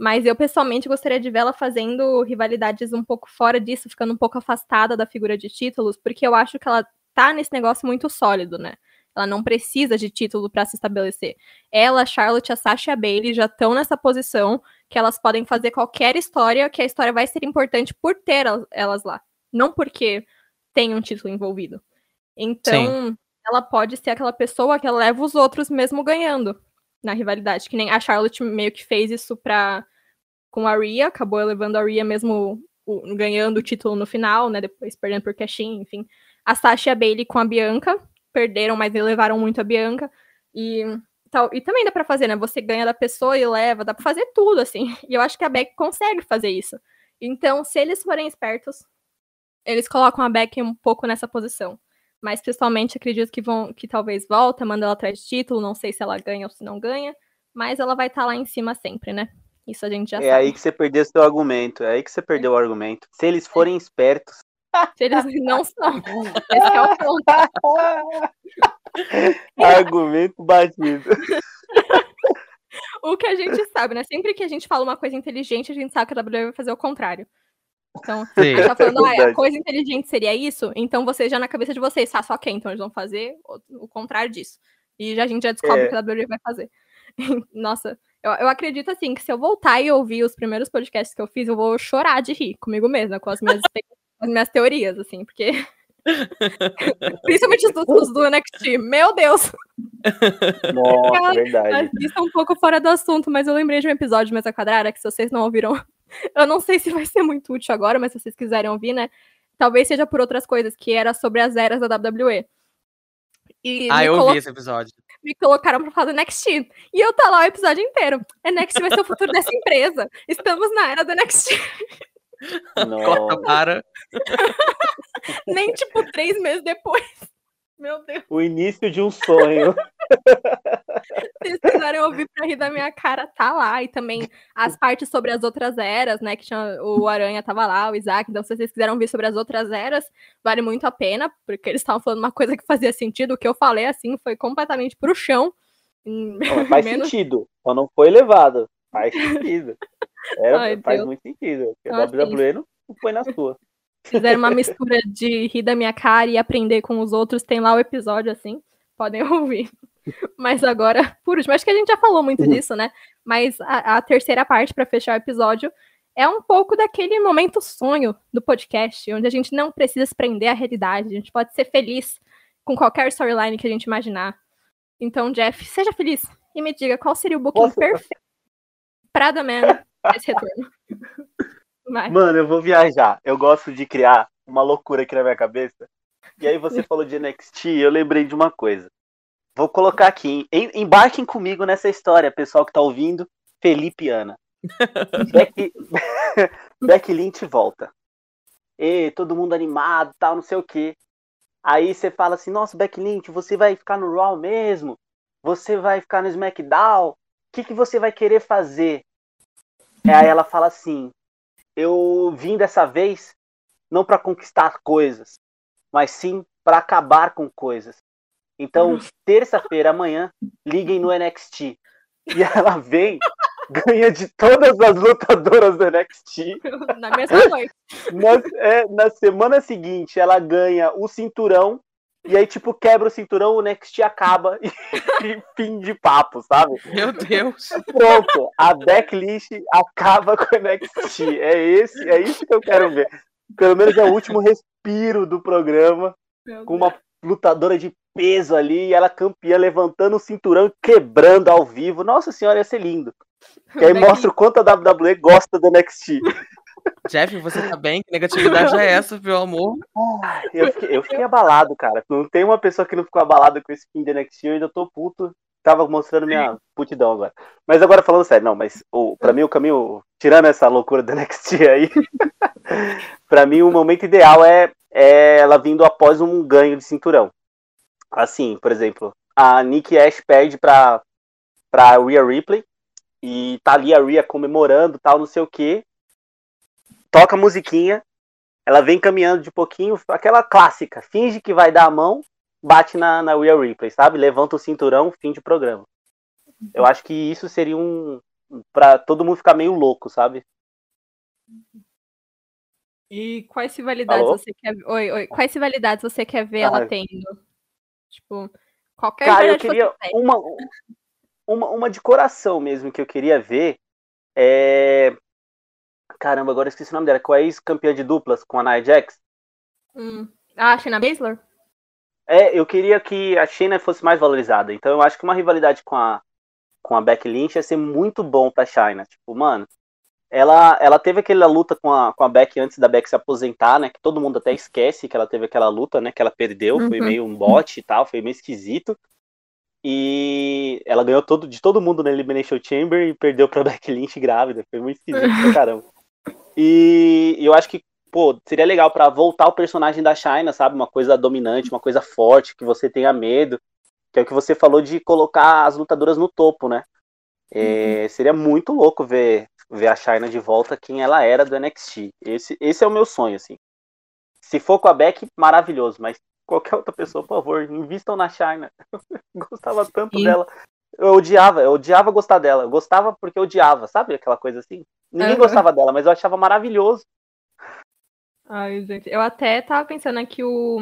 S3: Mas eu, pessoalmente, gostaria de ver ela fazendo rivalidades um pouco fora disso, ficando um pouco afastada da figura de títulos, porque eu acho que ela tá nesse negócio muito sólido, né? Ela não precisa de título pra se estabelecer. Ela, a Charlotte, a Sasha e a Bailey já estão nessa posição que elas podem fazer qualquer história, que a história vai ser importante por ter el- elas lá, não porque tem um título envolvido. Então, ela pode ser aquela pessoa que leva os outros mesmo ganhando na rivalidade, que nem a Charlotte meio que fez isso pra com a Rhea, acabou levando a Rhea mesmo o- ganhando o título no final, né, depois perdendo por cashin, enfim. A Sasha e a Bailey com a Bianca, perderam, mas levaram muito a Bianca. E, tal, e também dá pra fazer, né? Você ganha da pessoa e leva, dá pra fazer tudo, assim. E eu acho que a Beck consegue fazer isso. Então, se eles forem espertos, eles colocam a Beck um pouco nessa posição. Mas pessoalmente acredito que vão que talvez volta, manda ela atrás de título, não sei se ela ganha ou se não ganha, mas ela vai estar lá em cima sempre, né? Isso a gente já
S4: É
S3: sabe.
S4: aí que você perdeu seu argumento. É aí que você perdeu o argumento. Se eles forem espertos.
S3: Se eles não são. Esse é o ponto.
S4: argumento batido.
S3: O que a gente sabe, né? Sempre que a gente fala uma coisa inteligente, a gente sabe que a WWE vai fazer o contrário. Então,
S5: Sim.
S3: a gente tá falando, ah, a
S4: Verdade.
S3: coisa inteligente seria isso, então vocês já na cabeça de vocês, tá, só que então eles vão fazer o, o contrário disso. E já, a gente já descobre
S4: É.
S3: o que a WWE vai fazer. Nossa, eu, eu acredito assim, que se eu voltar e ouvir os primeiros podcasts que eu fiz, eu vou chorar de rir comigo mesma, com as minhas, as minhas teorias, assim, porque. Principalmente os do, os do NXT. Meu Deus!
S4: Nossa, verdade.
S3: Isso é um pouco fora do assunto, mas eu lembrei de um episódio de Mesa Quadrada que se vocês não ouviram, eu não sei se vai ser muito útil agora, mas se vocês quiserem ouvir, né? Talvez seja por outras coisas, que era sobre as eras da WWE. E
S5: Ah, eu
S3: colo-
S5: ouvi esse episódio.
S3: Me colocaram pra falar do NXT. E eu tá lá o episódio inteiro. NXT vai ser o futuro dessa empresa. Estamos na era do NXT.
S5: Corta
S4: Nossa.
S5: para.
S3: Nem, tipo, três meses depois. Meu Deus.
S4: O início de um sonho.
S3: Se vocês quiserem ouvir pra rir da minha cara, tá lá. E também as partes sobre as outras eras, né? Que tinha, o Aranha tava lá, o Isaac. Então, se vocês quiserem ouvir sobre as outras eras, vale muito a pena, porque eles estavam falando uma coisa que fazia sentido. O que eu falei, assim, foi completamente pro chão.
S4: Não, faz
S3: menos-
S4: sentido. Só não foi levado. Faz sentido. Era-
S3: Ai,
S4: faz
S3: Deus.
S4: muito sentido. Porque a
S3: assim,
S4: WWE não foi na sua.
S3: fizeram uma mistura de rir da minha cara e aprender com os outros. Tem lá o episódio, assim. Podem ouvir. Mas agora, por último, acho que a gente já falou muito disso, né? Mas a, a terceira parte, para fechar o episódio, é um pouco daquele momento sonho do podcast, onde a gente não precisa se prender à realidade. A gente pode ser feliz com qualquer storyline que a gente imaginar. Então, Jeff, seja feliz e me diga qual seria o booking
S4: Posso?
S3: perfeito para The Man nesse retorno. Vai.
S4: Mano, eu vou viajar. Eu gosto de criar uma loucura aqui na minha cabeça. E aí você falou de NXT, eu lembrei de uma coisa. Vou colocar aqui, em- embarquem comigo nessa história, pessoal que tá ouvindo, Felipe Ana. Becky, Becky Lynch volta. E todo mundo animado, tal, não sei o quê. Aí você fala assim, nossa, Becky Lynch, você vai ficar no Raw mesmo? Você vai ficar no SmackDown? O que, que você vai querer fazer? Aí ela fala assim, eu vim dessa vez não para conquistar coisas, mas sim para acabar com coisas. Então, terça-feira, amanhã, liguem no NXT. E ela vem ganha de todas as lutadoras do NXT.
S3: Na mesma noite.
S4: Na, é, na semana seguinte, ela ganha o cinturão. E aí, tipo, quebra o cinturão, o NXT acaba e, e fim de papo, sabe?
S5: Meu Deus.
S4: Pronto, a backlist acaba com o NXT. É, esse, é isso que eu quero ver. Pelo menos é o último respiro do programa, com uma lutadora de peso ali, e ela campeã levantando o cinturão e quebrando ao vivo. Nossa senhora, ia ser lindo. Que aí mostra o quanto a WWE gosta do NXT.
S5: Jeff, você tá bem? Que negatividade é essa, meu amor?
S4: Eu fiquei, eu fiquei abalado, cara. Não tem uma pessoa que não ficou abalada com esse fim de NXT, eu ainda tô puto. Tava mostrando minha putidão agora. Mas agora falando sério, não, mas o, pra mim o caminho, tirando essa loucura do NXT aí, pra mim o momento ideal é, é ela vindo após um ganho de cinturão. Assim, por exemplo, a Nick Ash perde pra, pra Rhea Ripley e tá ali a Rhea comemorando, tal, não sei o que. Toca a musiquinha, ela vem caminhando de pouquinho, aquela clássica, finge que vai dar a mão, bate na, na Rhea Ripley, sabe? Levanta o cinturão, fim de programa. Eu acho que isso seria um. pra todo mundo ficar meio louco, sabe?
S3: E quais rivalidades
S4: Alô?
S3: você quer Oi, oi. Quais rivalidades você quer ver
S4: Ah.
S3: ela tendo? Tipo, qualquer
S4: Cara, eu queria uma, uma, uma de coração mesmo que eu queria ver. É. Caramba, agora eu esqueci o nome dela. Com a ex-campeã de duplas, com a Nia Jax.
S3: Hum. Ah, Shayna Baszler?
S4: É, eu queria que a Shayna fosse mais valorizada. Então eu acho que uma rivalidade com a, com a Becky Lynch ia ser muito bom pra Shayna. Tipo, mano, ela, ela teve aquela luta com a, com a Becky antes da Becky se aposentar, né? Que todo mundo até esquece que ela teve aquela luta, né? Que ela perdeu, foi
S3: Uhum.
S4: meio um bote e tal, foi meio esquisito. E ela ganhou todo, de todo mundo na Elimination Chamber e perdeu pra Becky Lynch grávida. Foi muito esquisito pra caramba. E eu acho que, pô, seria legal pra voltar o personagem da China, sabe? Uma coisa dominante, uma coisa forte, que você tenha medo. Que é o que você falou de colocar as lutadoras no topo, né? É, Seria muito louco ver, ver a China de volta quem ela era do NXT. Esse, esse é o meu sonho, assim. Se for com a Beck, maravilhoso, mas qualquer outra pessoa, por favor, invistam na China. Eu gostava tanto
S3: Sim.
S4: dela. Eu odiava, eu odiava gostar dela. Eu gostava porque eu odiava, sabe aquela coisa assim? Ninguém
S3: Aham.
S4: gostava dela, mas eu achava maravilhoso.
S3: Ai, gente. Eu até tava pensando aqui o,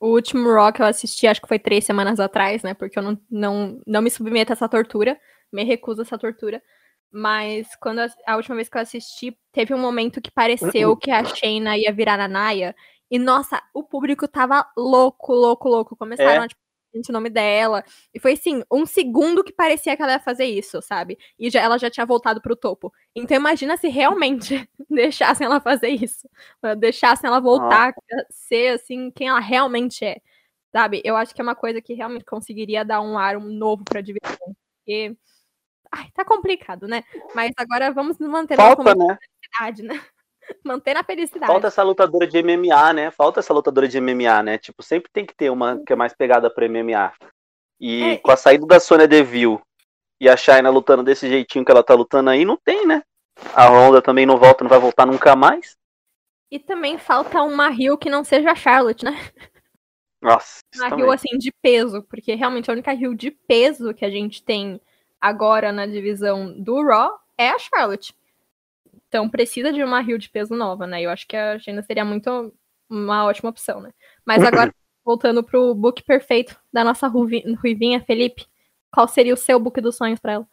S3: o último Raw que eu assisti, acho que foi três semanas atrás, né? Porque eu não, não, não me submeto a essa tortura, me recuso a essa tortura. Mas quando a, a última vez que eu assisti, teve um momento que pareceu que a Shayna ia virar a Naya. E, nossa, o público tava louco, louco, louco. Começaram
S4: É.
S3: a, tipo, gente, o nome dela. E foi assim, um segundo que parecia que ela ia fazer isso, sabe? E já, ela já tinha voltado pro topo. Então imagina se realmente deixassem ela fazer isso. Deixassem ela voltar a ser assim quem ela realmente é. Sabe? Eu acho que é uma coisa que realmente conseguiria dar um ar novo pra divisão. Porque. Ai, tá complicado, né? Mas agora vamos nos manter
S4: Falta, né?
S3: felicidade, né? Manter na felicidade.
S4: Falta essa lutadora de MMA, né? Falta essa lutadora de MMA, né? Tipo, sempre tem que ter uma que é mais pegada pro MMA. E
S3: É,
S4: com a saída da Sonya Deville e a China lutando desse jeitinho que ela tá lutando aí, não tem, né? A Honda também não volta, não vai voltar nunca mais.
S3: E também falta uma Rio que não seja a Charlotte, né?
S4: Nossa,
S3: Uma. Rio assim de peso, porque realmente a única Rio de peso que a gente tem agora na divisão do Raw é a Charlotte. Então precisa de uma Rio de peso nova, né? Eu acho que a Shayna seria muito uma ótima opção, né? Mas agora voltando pro book perfeito da nossa ruivi- ruivinha Felipe, qual seria o seu book dos sonhos pra ela?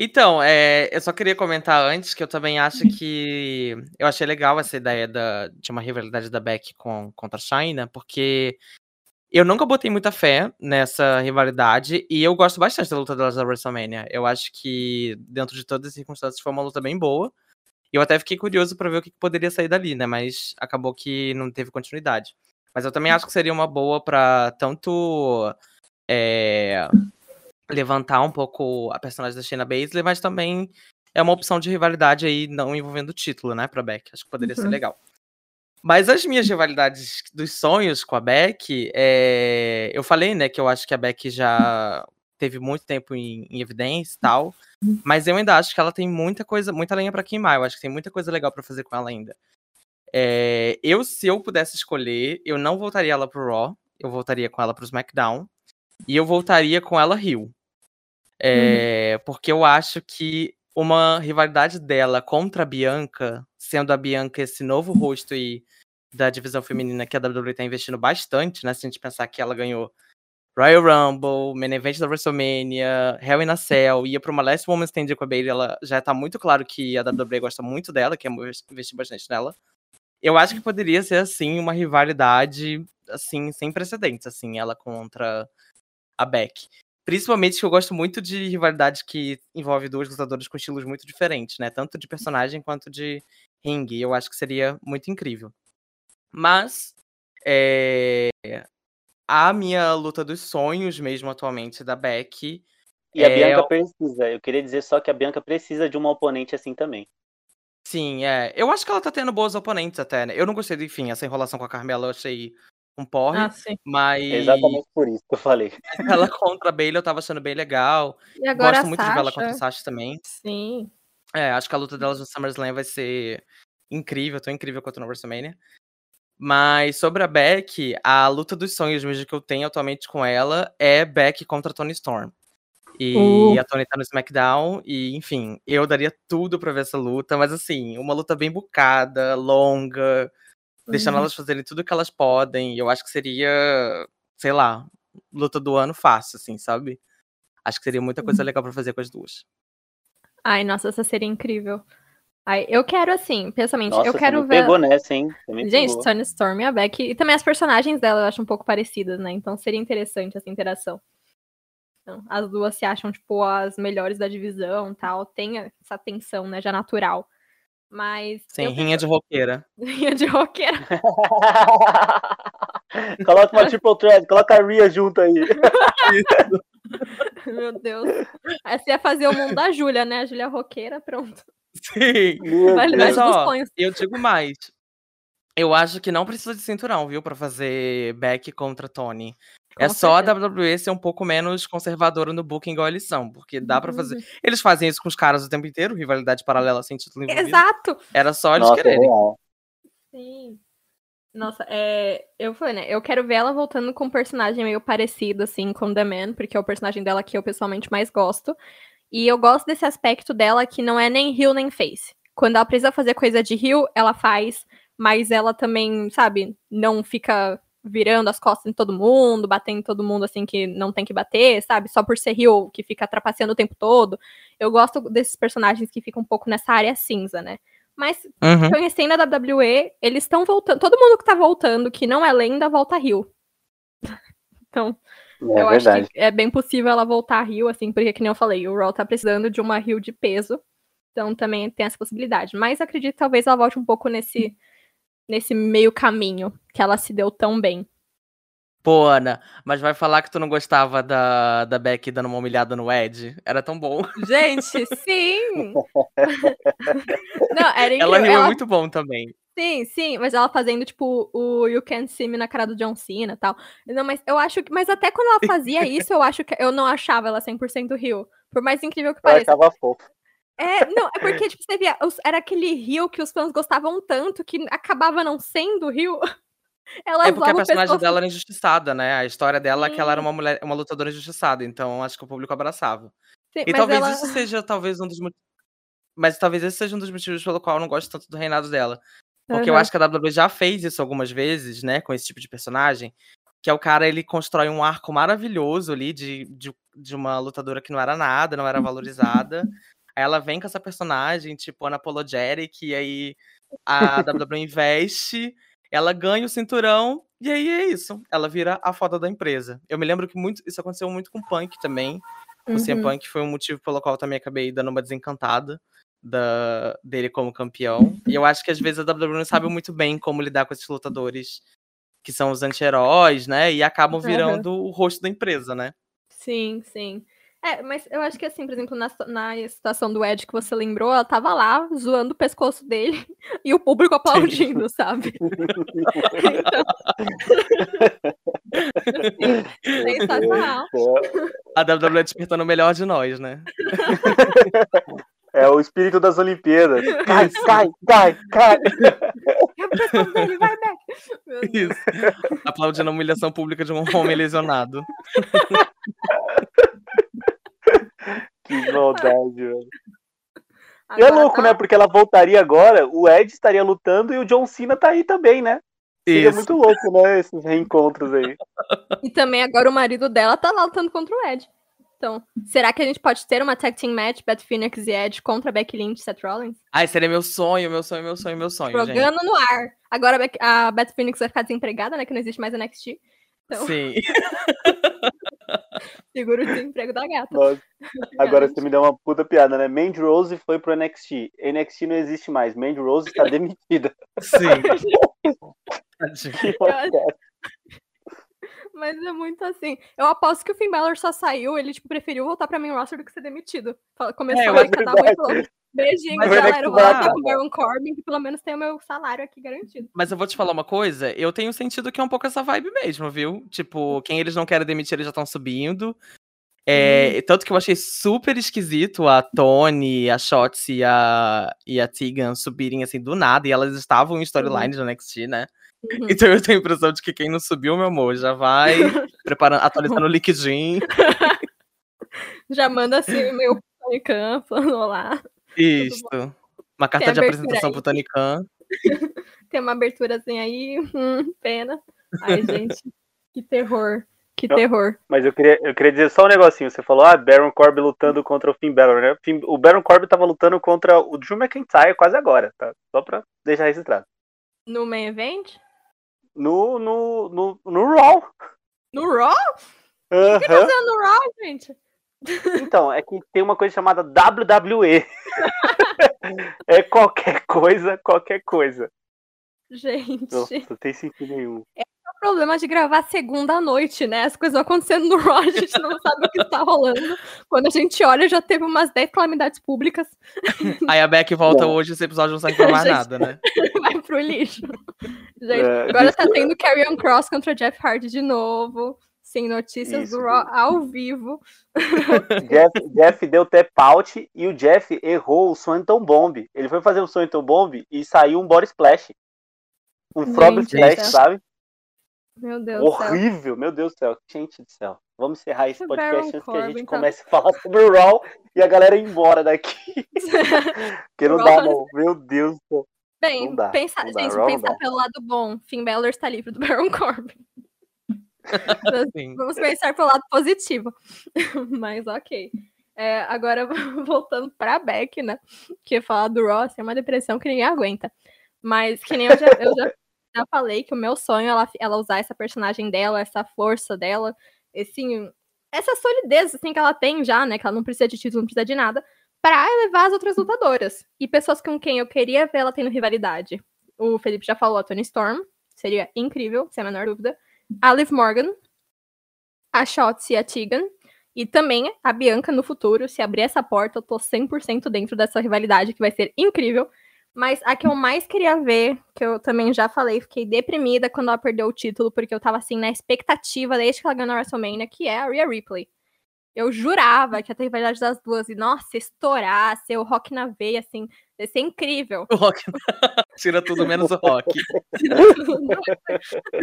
S5: Então, é, eu só queria comentar antes que eu também acho que. Eu achei legal essa ideia da, de uma rivalidade da Beck com, contra a China, porque eu nunca botei muita fé nessa rivalidade e eu gosto bastante da luta delas da WrestleMania. Eu acho que, dentro de todas as circunstâncias, foi uma luta bem boa. E eu até fiquei curioso pra ver o que poderia sair dali, né? Mas acabou que não teve continuidade. Mas eu também acho que seria uma boa pra tanto. é, levantar um pouco a personagem da Shayna Baszler, mas também é uma opção de rivalidade aí não envolvendo o título, né, pra Beck. Acho que poderia ser
S3: Uhum.
S5: legal. Mas as minhas rivalidades dos sonhos com a Beck, é, eu falei, né, que eu acho que a Beck já teve muito tempo em, em evidência e tal, mas eu ainda acho que ela tem muita coisa, muita lenha pra queimar. Eu acho que tem muita coisa legal pra fazer com ela ainda. É, eu, se eu pudesse escolher, eu não voltaria ela pro Raw, eu voltaria com ela pro SmackDown e eu voltaria com ela Rio. É, Porque eu acho que uma rivalidade dela contra a Bianca, sendo a Bianca esse novo rosto e da divisão feminina que a WWE tá investindo bastante, né? Se a gente pensar que ela ganhou Royal Rumble, Main Event da WrestleMania, Hell in a Cell, ia pra uma Last Woman Standing com a Bailey, ela já tá muito claro que a WWE gosta muito dela, que é investir bastante nela. Eu acho que poderia ser, assim, uma rivalidade, assim, sem precedentes, assim, ela contra a Beck. Principalmente que eu gosto muito de rivalidade que envolve duas lutadoras com estilos muito diferentes, né? Tanto de personagem quanto de ringue. Eu acho que seria muito incrível. Mas é, a minha luta dos sonhos mesmo atualmente da Beck.
S4: E a
S5: é...
S4: Bianca precisa. Eu queria dizer só que a Bianca precisa de uma oponente assim também.
S5: Sim, é. Eu acho que ela tá tendo boas oponentes até, né? Eu não gostei, enfim, essa enrolação com a Carmela eu achei um porre,
S3: Ah, sim.
S5: mas
S4: Exatamente por isso que eu falei.
S5: ela contra a Bailey eu tava achando bem legal.
S3: E agora
S5: Gosto
S3: a
S5: muito de ver ela
S3: Sasha,
S5: contra a Sasha também.
S3: Sim.
S5: É, acho que a luta delas no SummerSlam vai ser incrível, tão incrível quanto no WrestleMania. Mas sobre a Beck, a luta dos sonhos mesmo que eu tenho atualmente com ela é Beck contra Tony Storm. E
S3: Uh.
S5: a Tony tá no SmackDown, e enfim, eu daria tudo pra ver essa luta, mas assim, uma luta bem bucada, longa, deixando
S3: Uhum.
S5: elas fazerem tudo que elas podem. Eu acho que seria, sei lá, luta do ano fácil, assim, sabe? Acho que seria muita
S3: Uhum.
S5: coisa legal pra fazer com as duas.
S3: Ai, nossa, essa seria incrível. Ai, eu quero, assim, pensamento,
S4: Nossa,
S3: eu
S4: você
S3: quero
S4: me
S3: ver.
S4: pegou nessa, hein? Você me
S3: Gente,
S4: pegou.
S3: Tony Storm e a Beck. E também as personagens dela eu acho um pouco parecidas, né? Então seria interessante essa interação. Então, as duas se acham, tipo, as melhores da divisão tal. Tem essa tensão, né? Já natural. Mas.
S5: Sem
S3: eu
S5: rinha de roqueira.
S3: Rinha de roqueira.
S4: coloca uma triple thread, coloca a Rhea junto aí.
S3: Meu Deus. Aí você ia fazer o mundo da Júlia, né? A Júlia roqueira, pronto.
S5: Sim.
S3: Validade
S5: Mas, ó. Eu digo mais. Eu acho que não precisa de cinturão, viu, Pra fazer Beck contra Tony. É só a WWE ser um pouco menos conservadora no booking igual eles são, porque dá pra fazer.
S3: Uhum.
S5: Eles fazem isso com os caras o tempo inteiro, rivalidade paralela sem título envolvido.
S3: Exato!
S5: Era só eles
S4: Nossa,
S5: quererem.
S4: real.
S3: Sim. Nossa, é, eu falei, né? Eu quero ver ela voltando com um personagem meio parecido, assim, com The Man, porque é o personagem dela que eu pessoalmente mais gosto. E eu gosto desse aspecto dela que não é nem heel nem face. Quando ela precisa fazer coisa de heel, ela faz, mas ela também, sabe, não fica virando as costas em todo mundo, batendo em todo mundo assim que não tem que bater, sabe? Só por ser heel, que fica trapaceando o tempo todo. Eu gosto desses personagens que ficam um pouco nessa área cinza, né? Mas
S5: Uhum.
S3: conhecendo a WWE, eles estão voltando. Todo mundo que tá voltando, que não é lenda, volta a Rio. Então,
S4: É
S3: eu
S4: verdade.
S3: acho que é bem possível ela voltar a Rio, assim, porque, que nem eu falei, o Raw tá precisando de uma Rio de peso. Então também tem essa possibilidade. Mas acredito que talvez ela volte um pouco nesse, nesse meio caminho que ela se deu tão bem.
S5: Pô, Ana, mas vai falar que tu não gostava da, da Beck dando uma humilhada no Ed? Era tão bom.
S3: Gente, sim! não, era incrível.
S5: Ela riu é
S3: Ela-
S5: muito bom também.
S3: Sim, sim, mas ela fazendo, tipo, o You Can't See Me na cara do John Cena e tal. Não, mas eu acho que. Mas até quando ela fazia isso, eu acho que eu não achava ela 100% Rio. Por mais incrível que pareça.
S4: achava fofo.
S3: É, não, é porque, tipo, você via, era aquele Rio que os fãs gostavam tanto que acabava não sendo Rio.
S5: É porque a personagem
S3: pescoço-
S5: dela era injustiçada, né? A história dela é que ela era uma mulher, uma lutadora injustiçada, então acho que o público abraçava.
S3: Sim,
S5: E talvez
S3: ela-
S5: isso seja talvez um dos motivos. Mas talvez esse seja um dos motivos pelo qual eu não gosto tanto do reinado dela. Porque eu
S3: Aham.
S5: acho que a WWE já fez isso algumas vezes, né? Com esse tipo de personagem. Que é o cara, ele constrói um arco maravilhoso ali de, de, de uma lutadora que não era nada, não era valorizada. Ela vem com essa personagem, tipo, unapologetic, e aí a WWE investe, ela ganha o cinturão, e aí é isso. Ela vira a foda da empresa. Eu me lembro que muito, isso aconteceu muito com o Punk também. O CM
S3: Uhum.
S5: Punk foi um motivo pelo qual eu também acabei dando uma desencantada da, dele como campeão. E eu acho que às vezes a WWE não sabe muito bem como lidar com esses lutadores que são os anti-heróis, né? E acabam virando o rosto da empresa, né?
S3: Sim, sim. É, mas eu acho que assim, por exemplo, na, na situação do Ed que você lembrou, ela tava lá zoando o pescoço dele e o público aplaudindo, sabe? Então... Sim, sensacional.
S5: A WWE despertando o melhor de nós, né?
S4: É o espírito das Olimpíadas. Cai, cai, cai, cai.
S3: É o pescoço dele, vai.
S5: Isso. Aplaudindo a humilhação pública de um homem lesionado.
S4: Que maldade, velho. E é louco,
S3: tá-
S4: né? Porque ela voltaria agora, o Ed estaria lutando e o John Cena tá aí também, né? Seria
S5: Isso.
S4: muito louco, né? Esses reencontros aí.
S3: E também agora o marido dela tá lá lutando contra o Ed. Então, será que a gente pode ter uma tag team match, Beth Phoenix e Ed contra Becky Lynch e Seth Rollins?
S5: Ai, seria meu sonho, meu sonho, meu sonho, meu sonho, gente.
S3: Jogando no ar. Agora a a Beth Phoenix vai ficar desempregada, né? Que não existe mais NXT. Então,
S5: Sim.
S3: segura o desemprego da gata.
S4: Nossa. Agora você me deu uma puta piada, né? Mandy Rose foi pro NXT. NXT não existe mais. Mandy Rose está demitida.
S5: Sim.
S3: Mas é muito assim. Eu aposto que o Finn Balor só saiu, ele tipo, preferiu voltar pra main roster do que ser demitido. Começou
S5: É,
S3: a
S5: acho
S3: cada beijinho,
S5: Mas
S3: galera, vou lá com o. Baron Corbin, que pelo menos tem o meu salário aqui garantido.
S5: Mas eu vou te falar uma coisa, eu tenho sentido que é um pouco essa vibe mesmo, viu? Tipo, quem eles não querem demitir, eles já estão subindo. É, Tanto que eu achei super esquisito a Tony, a Shotzi e a, e a Tegan subirem assim do nada, e elas estavam em storyline do NXT, né?
S3: Uhum.
S5: Então eu tenho a impressão de que quem não subiu, meu amor, já vai preparando, atualizando o liquidinho.
S3: Já manda assim o meu Khan falando olá.
S5: Isso. Uma carta de
S3: abertura
S5: apresentação
S3: aí.
S5: pro Tony Khan.
S3: Tem uma aberturazinha aí, hum, pena. Ai, gente, que terror. Que
S4: Não.
S3: terror.
S4: Mas eu queria, eu queria dizer só um negocinho. Você falou, ah, Baron Corbin lutando contra o Finn Balor, né? O Baron Corbin tava lutando contra o Drew McIntyre quase agora, tá? Só pra deixar registrado.
S3: No main event?
S4: No, no, no, no Raw.
S3: No Raw?
S4: Aham.
S3: Tá no Raw, gente?
S4: Então, é que tem uma coisa chamada WWE. é qualquer coisa, qualquer coisa.
S3: Gente.
S4: Nossa, não tem sentido nenhum.
S3: o problema de gravar segunda à noite, né? As coisas vão acontecendo no Raw, a gente não sabe o que está rolando. Quando a gente olha, já teve umas 10 calamidades públicas.
S5: Aí a Beck volta
S4: Bom.
S5: hoje esse episódio não sai pra mais
S3: Gente.
S5: nada, né?
S3: Vai pro lixo. Gente,
S4: É,
S3: agora tá
S4: isso-
S3: tendo Carrion Cross contra Jeff Hardy de novo. Sim, notícias
S4: Isso.
S3: do Raw ao vivo.
S4: Jeff, Jeff deu tap out e o Jeff errou o Swanton Bomb. Ele foi fazer o Swanton Bomb e saiu um body splash. Um frog splash,
S3: céu.
S4: sabe?
S3: Meu Deus do céu.
S4: Horrível, meu Deus do céu. Gente do céu. Vamos encerrar esse podcast antes que a
S3: Corbin
S4: gente
S3: tá-
S4: comece a falar sobre o Raw e a galera ir embora daqui. Porque não dá, não. Meu Deus do céu.
S3: Bem,
S4: Não dá,
S3: pensa,
S4: não dá,
S3: gente,
S4: Raw
S3: pensar pelo lado bom. Finn Balor está livre do Baron Corbin.
S5: Sim.
S3: Vamos pensar pelo lado positivo. Mas ok. É, agora, voltando pra Beck, né? Que falar do Ross é uma depressão que ninguém aguenta. Mas que nem eu já, eu já, já falei que o meu sonho é ela, ela usar essa personagem dela, essa força dela, esse, essa solidez assim, que ela tem já, né? Que ela não precisa de título, não precisa de nada, pra elevar as outras lutadoras. E pessoas com quem eu queria ver ela tendo rivalidade. O Felipe já falou, a Tony Storm. Seria incrível, sem a menor dúvida. A Liv Morgan, a Shotzi e a Tegan. E também a Bianca no futuro. Se abrir essa porta, eu tô 100% dentro dessa rivalidade, que vai ser incrível. Mas a que eu mais queria ver, que eu também já falei, fiquei deprimida quando ela perdeu o título, porque eu tava assim na expectativa desde que ela ganhou na WrestleMania, que é a Rhea Ripley. Eu jurava que a rivalidade das duas, e nossa, estourar, ser o rock na veia, assim, ia ser incrível.
S5: O rock. Tira tudo menos o rock.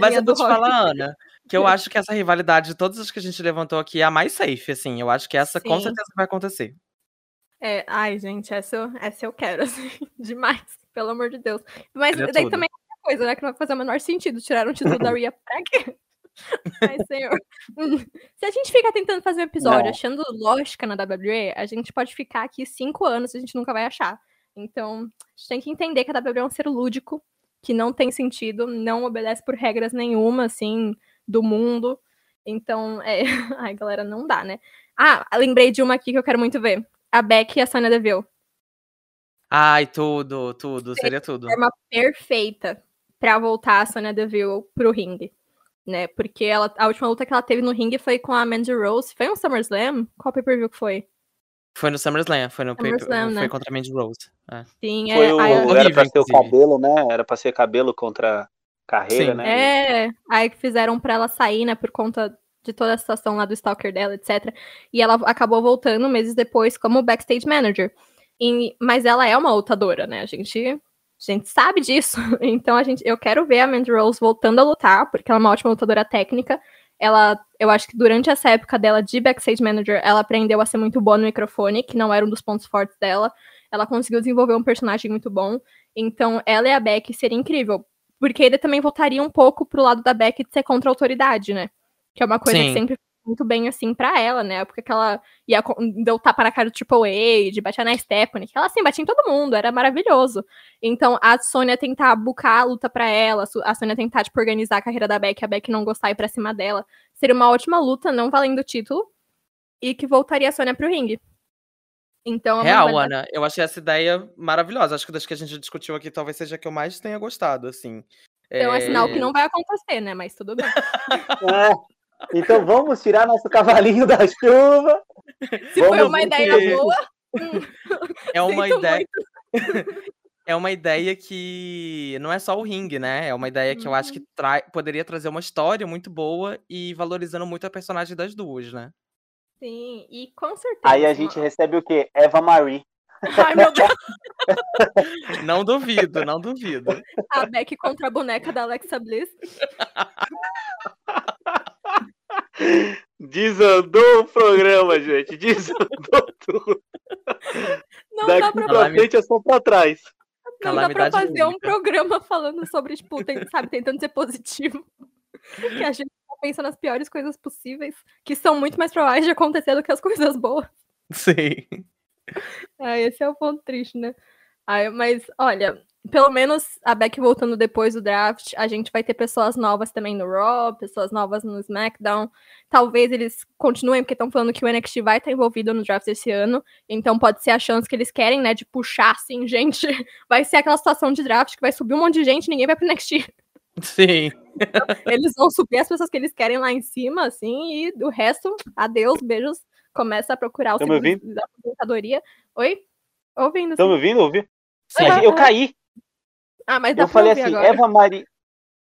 S5: Mas eu vou te
S3: rock.
S5: falar, Ana, que eu acho que essa rivalidade de todas as que a gente levantou aqui é a mais safe, assim. Eu acho que essa com
S3: Sim.
S5: certeza vai acontecer.
S3: É, ai, gente, essa, eu- essa eu quero, assim, demais, pelo amor de Deus. Mas
S5: Seria
S3: daí
S5: tudo.
S3: também é outra coisa, né, que não vai fazer o menor sentido tirar um título da Rhea pra quê? Ai, senhor. Se a gente ficar tentando fazer um episódio
S4: Não.
S3: achando lógica na WWE, a gente pode ficar aqui cinco anos e a gente nunca vai achar. Então, a gente tem que entender que a WWE é um ser lúdico, que não tem sentido, não obedece por regras nenhuma, assim, do mundo. Então, é... Ai, galera, não dá, né? Ah, lembrei de uma aqui que eu quero muito ver. A Beck e a Sonya Deville.
S5: Ai, tudo, tudo, seria tudo.
S3: Forma perfeita pra voltar a Sonya Deville pro ringue. Né? Porque ela, a última luta que ela teve no ringue foi com a Mandy Rose. Foi um SummerSlam? Qual pay-per-view que foi?
S5: Foi no SummerSlam, foi no
S3: SummerSlam,
S5: paper-
S3: né?
S5: foi contra a Mandy Rose. é.
S3: Sim,
S4: Foi
S3: é.
S4: o,
S3: aí-
S4: era pra ser o cabelo, né? Era pra ser cabelo contra carreira,
S5: Sim.
S4: né?
S3: É, aí que fizeram pra ela sair, né, por conta de toda a situação lá do stalker dela, etc. E ela acabou voltando meses depois como backstage manager. E- mas ela é uma lutadora, né? A gente, a gente sabe disso. Então a gente, eu quero ver a Mandy Rose voltando a lutar, porque ela é uma ótima lutadora técnica. ela, eu acho que durante essa época dela de backstage manager, ela aprendeu a ser muito boa no microfone, que não era um dos pontos fortes dela. Ela conseguiu desenvolver um personagem muito bom. Então, ela e a Beck seria incrível. Porque ele também voltaria um pouco pro lado da Beck de ser contra a autoridade, né? Que é uma coisa
S5: Sim.
S3: que sempre muito bem, assim, pra ela, né? Porque que ela ia deu tapa na cara do Triple H, batia na Stephanie, que ela, assim, batia em todo mundo, era maravilhoso. Então, a Sônia tentar bucar a luta pra ela, a Sônia tentar, tipo, organizar a carreira da Beck, a Beck não gostar e ir pra cima dela, seria uma ótima luta, não valendo o título, e que voltaria a Sônia pro ringue. Então, é uma
S5: Real,
S3: rivalidade-
S5: Ana, eu achei essa ideia maravilhosa. Acho que das que a gente discutiu aqui, talvez seja a que eu mais tenha gostado, assim.
S3: Então, é sinal que
S5: É,
S3: não vai acontecer, né? Mas tudo bem.
S4: Então vamos tirar nosso cavalinho da chuva.
S3: Se
S4: Vamos
S3: foi uma ideia
S4: que-
S3: boa,
S5: É uma
S3: sinto
S5: ideia. É uma ideia que não é só o ringue, né? É uma ideia que eu acho que
S3: Uhum.
S5: trai- poderia trazer uma história muito boa e valorizando muito a personagem das duas, né?
S3: sim, e com certeza.
S4: Aí a gente recebe o quê? Eva Marie.
S3: Ai, meu Deus,
S5: Não duvido, não duvido.
S3: a Beck contra a boneca da Alexa Bliss.
S4: Desandou o programa, gente. Desandou tudo.
S3: Não dá
S4: Daqui
S3: pra,
S4: pra
S5: Calamidade.
S4: frente é só pra trás.
S3: não dá pra fazer um
S5: pública.
S3: programa falando sobre, tipo, tem- sabe, tentando ser positivo. Que a gente tá pensando nas piores coisas possíveis, que são muito mais prováveis de acontecer do que as coisas boas.
S5: Sim.
S3: Ah, esse é o ponto triste, né? Ai, mas, olha, pelo menos a Beck voltando depois do draft, a gente vai ter pessoas novas também no Raw, pessoas novas no SmackDown. Talvez eles continuem, porque estão falando que o NXT vai estar envolvido no draft esse ano. Então pode ser a chance que eles querem, né, de puxar, assim, gente. Vai ser aquela situação de draft que vai subir um monte de gente e ninguém vai pro NXT.
S5: Sim.
S3: Eles vão subir as pessoas que eles querem lá em cima, assim, e o resto, adeus, beijos. Começa a procurar o
S4: Tá me
S3: seguro da aposentadoria. Oi? Ouvindo?
S4: Estão me ouvindo? Ouvi?
S5: Sim.
S4: Mas eu caí.
S3: Ah, mas dá
S4: Eu falei assim,
S3: agora.
S4: Eva Maria.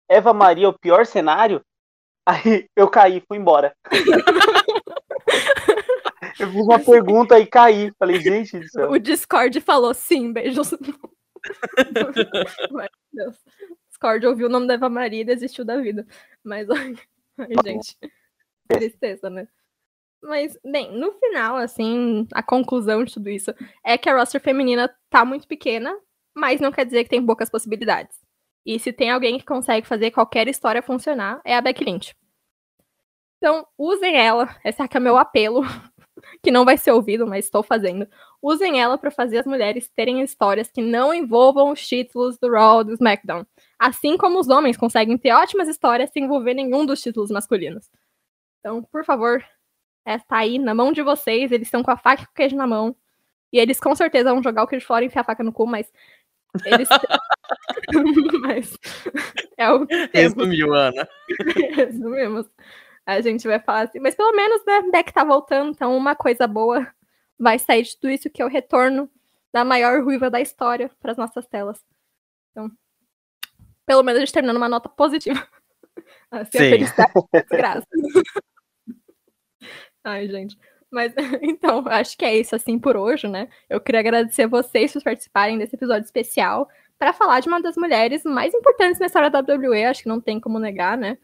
S4: Eva Maria é o pior cenário? Aí eu caí, fui embora. eu fiz uma pergunta e caí. Falei, gente.
S3: O Discord falou sim, beijos. Meu Deus. Discord ouviu o nome da Eva Maria e desistiu da vida. Mas, ai, ai, gente, tristeza, né? Mas, bem, no final, assim, a conclusão de tudo isso é que a roster feminina tá muito pequena, mas não quer dizer que tem poucas possibilidades. E se tem alguém que consegue fazer qualquer história funcionar, é a Becky Lynch. Então, usem ela. Esse aqui é meu apelo, que não vai ser ouvido, mas estou fazendo. Usem ela para fazer as mulheres terem histórias que não envolvam os títulos do Raw do SmackDown. Assim como os homens conseguem ter ótimas histórias sem envolver nenhum dos títulos masculinos. Então, por favor, está aí na mão de vocês. Eles estão com a faca e com o queijo na mão. E eles com certeza vão jogar o queijo fora e enfiar a faca no cu, mas. Eles. mas. É o tempo.
S5: Resumiu, Ana.
S3: Resumimos. A gente vai falar assim, mas pelo menos, né, Beck tá voltando, então uma coisa boa vai sair de tudo isso, que é o retorno da maior ruiva da história para as nossas telas. Então, pelo menos a gente terminando uma nota positiva. Assim, a
S5: Sim.
S3: felicidade é desgraça. Ai, gente. Mas, então, acho que é isso, assim, por hoje, né? Eu queria agradecer a vocês por participarem desse episódio especial para falar de uma das mulheres mais importantes na história da WWE, acho que não tem como negar, né?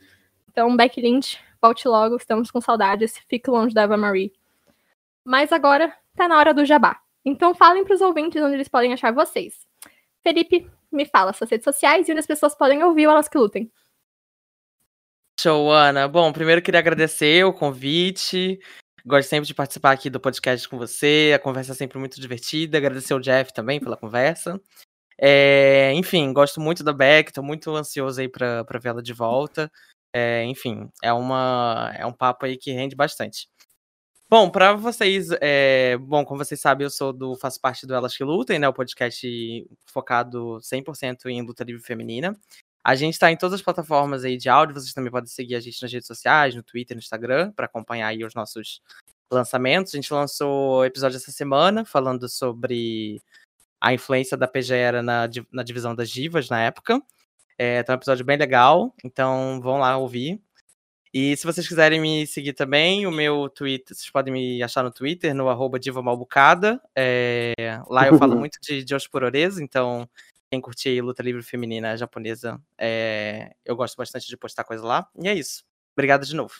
S3: Então, Becky Lynch, volte logo, estamos com saudades, fique longe da Eva Marie. Mas agora tá na hora do jabá. Então falem pros ouvintes onde eles podem achar vocês. Felipe, me fala suas redes sociais e onde as pessoas podem ouvir o Elas Que Lutem.
S5: Show, Ana. Bom, primeiro queria agradecer o convite. Gosto sempre de participar aqui do podcast com você. A conversa é sempre muito divertida. Agradecer o Jeff também pela conversa. É, enfim, gosto muito da Beck, tô muito ansioso aí pra, pra vê-la de volta. É, enfim, é, uma, é um papo aí que rende bastante. Bom, para vocês, é, bom, como vocês sabem, eu sou do faço parte do Elas que Lutem, né, o podcast focado 100% em luta livre feminina. A gente está em todas as plataformas aí de áudio, vocês também podem seguir a gente nas redes sociais, no Twitter, no Instagram, para acompanhar aí os nossos lançamentos. A gente lançou episódio essa semana falando sobre a influência da PGera na, na divisão das divas na época. É, tá um episódio bem legal, então vão lá ouvir. E se vocês quiserem me seguir também, o meu Twitter, vocês podem me achar no Twitter, no arroba Diva Malbucada. É, lá eu falo muito de Josh Pororeza, então quem curtir aí luta livre feminina japonesa, é, eu gosto bastante de postar coisa lá. E é isso. Obrigado de novo.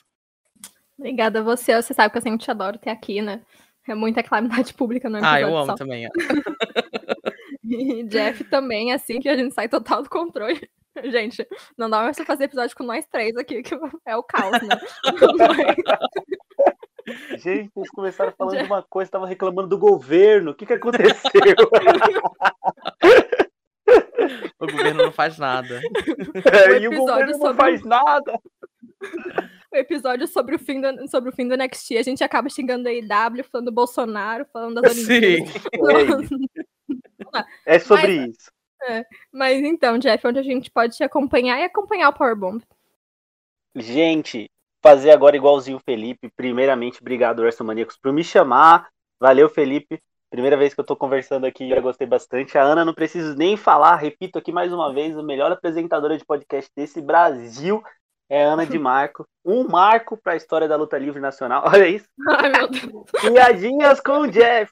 S3: Obrigada a você. Você sabe que eu sempre te adoro ter aqui, né? É muita calamidade pública no episódio
S5: Ah, eu amo
S3: só.
S5: também. ó.
S3: E Jeff também, assim, que a gente sai total do controle. Gente, não dá mais pra fazer episódio com nós três aqui, que é o caos, né?
S4: Gente, eles começaram falando de uma coisa, estavam reclamando do governo. O que, que aconteceu?
S5: O governo não faz nada.
S4: e o
S3: episódio
S4: governo não
S3: sobre-
S4: faz nada.
S3: o episódio sobre o fim do, sobre o fim do NXT, a gente acaba xingando a IW, falando do Bolsonaro, falando das
S5: Sim.
S3: Olimpíadas.
S4: É, é sobre
S3: Mas-
S4: isso.
S3: Mas então, Jeff, onde a gente pode te acompanhar e acompanhar o Powerbomb.
S4: Gente, fazer agora igualzinho o Felipe. Primeiramente, obrigado, WrestleManiacos, por me chamar. Valeu, Felipe. Primeira vez que eu tô conversando aqui, já gostei bastante. A Ana, não preciso nem falar, repito aqui mais uma vez, a melhor apresentadora de podcast desse Brasil é a Ana de Marco. Um marco para a história da luta livre nacional. Olha isso.
S3: Ai, meu Deus.
S4: Piadinhas com o Jeff.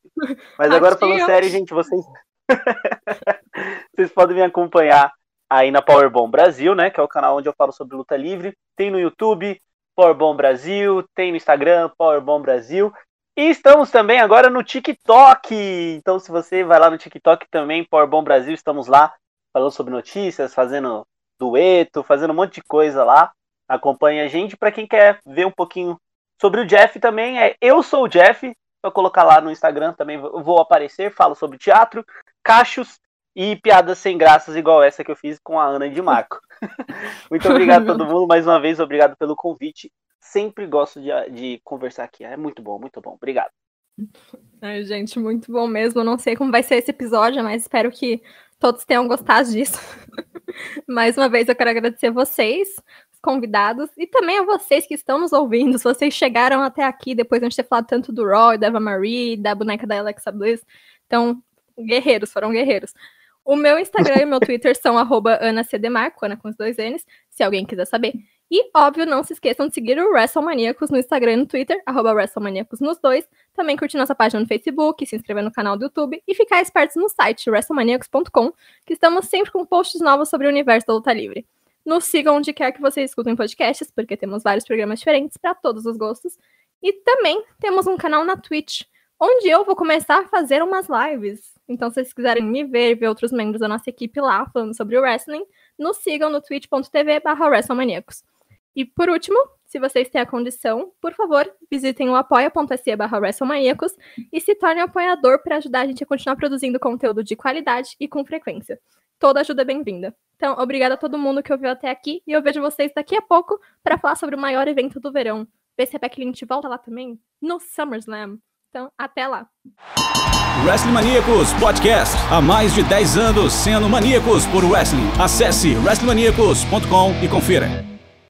S4: Mas agora falando sério, gente, vocês. vocês podem me acompanhar aí na Powerbomb Brasil, né? Que é o canal onde eu falo sobre luta livre. Tem no YouTube, Powerbomb Brasil, tem no Instagram, Powerbomb Brasil. E estamos também agora no TikTok. Então, se você vai lá no TikTok também, Powerbomb Brasil, estamos lá falando sobre notícias, fazendo dueto, fazendo um monte de coisa lá. Acompanhe a gente. Para quem quer ver um pouquinho sobre o Jeff também, é Eu Sou o Jeff. Só colocar lá no Instagram também vou aparecer. Falo sobre teatro, cachos e piadas sem graças, igual essa que eu fiz com a Ana de Marco. Muito obrigado a todo mundo. Mais uma vez, obrigado pelo convite. Sempre gosto de, de conversar aqui. É muito bom, muito bom. Obrigado.
S3: Ai, gente, muito bom mesmo. Eu não sei como vai ser esse episódio, mas espero que todos tenham gostado disso. Mais uma vez, eu quero agradecer vocês, os convidados, e também a vocês que estão nos ouvindo. Se vocês chegaram até aqui depois de a gente ter falado tanto do e da Eva Marie, da boneca da Alexa Bliss. Então, guerreiros, foram guerreiros. O meu Instagram e o meu Twitter são arroba Ana com os dois N's, se alguém quiser saber. E, óbvio, não se esqueçam de seguir o WrestleManiacos no Instagram e no Twitter, arroba WrestleManiacos nos dois. Também curtir nossa página no Facebook, se inscrever no canal do YouTube e ficar espertos no site WrestleManiacos.com, que estamos sempre com posts novos sobre o universo da luta livre. Nos sigam onde quer que vocês escutem podcasts, porque temos vários programas diferentes para todos os gostos. E também temos um canal na Twitch, onde eu vou começar a fazer umas lives. Então, se vocês quiserem me ver e ver outros membros da nossa equipe lá falando sobre o wrestling, nos sigam no twitch.tv barra WrestleManiacos. E por último, se vocês têm a condição, por favor, visitem o apoia.se barra WrestleManiacos e se tornem apoiador para ajudar a gente a continuar produzindo conteúdo de qualidade e com frequência. Toda ajuda é bem-vinda. Então, obrigada a todo mundo que ouviu até aqui e eu vejo vocês daqui a pouco para falar sobre o maior evento do verão. Ver se a Becky Lynch volta lá também no SummerSlam. Então, até lá.
S1: Wrestling Maníacos Podcast. Há mais de 10 anos sendo maníacos por wrestling. Acesse wrestlingmaníacos.com e confira.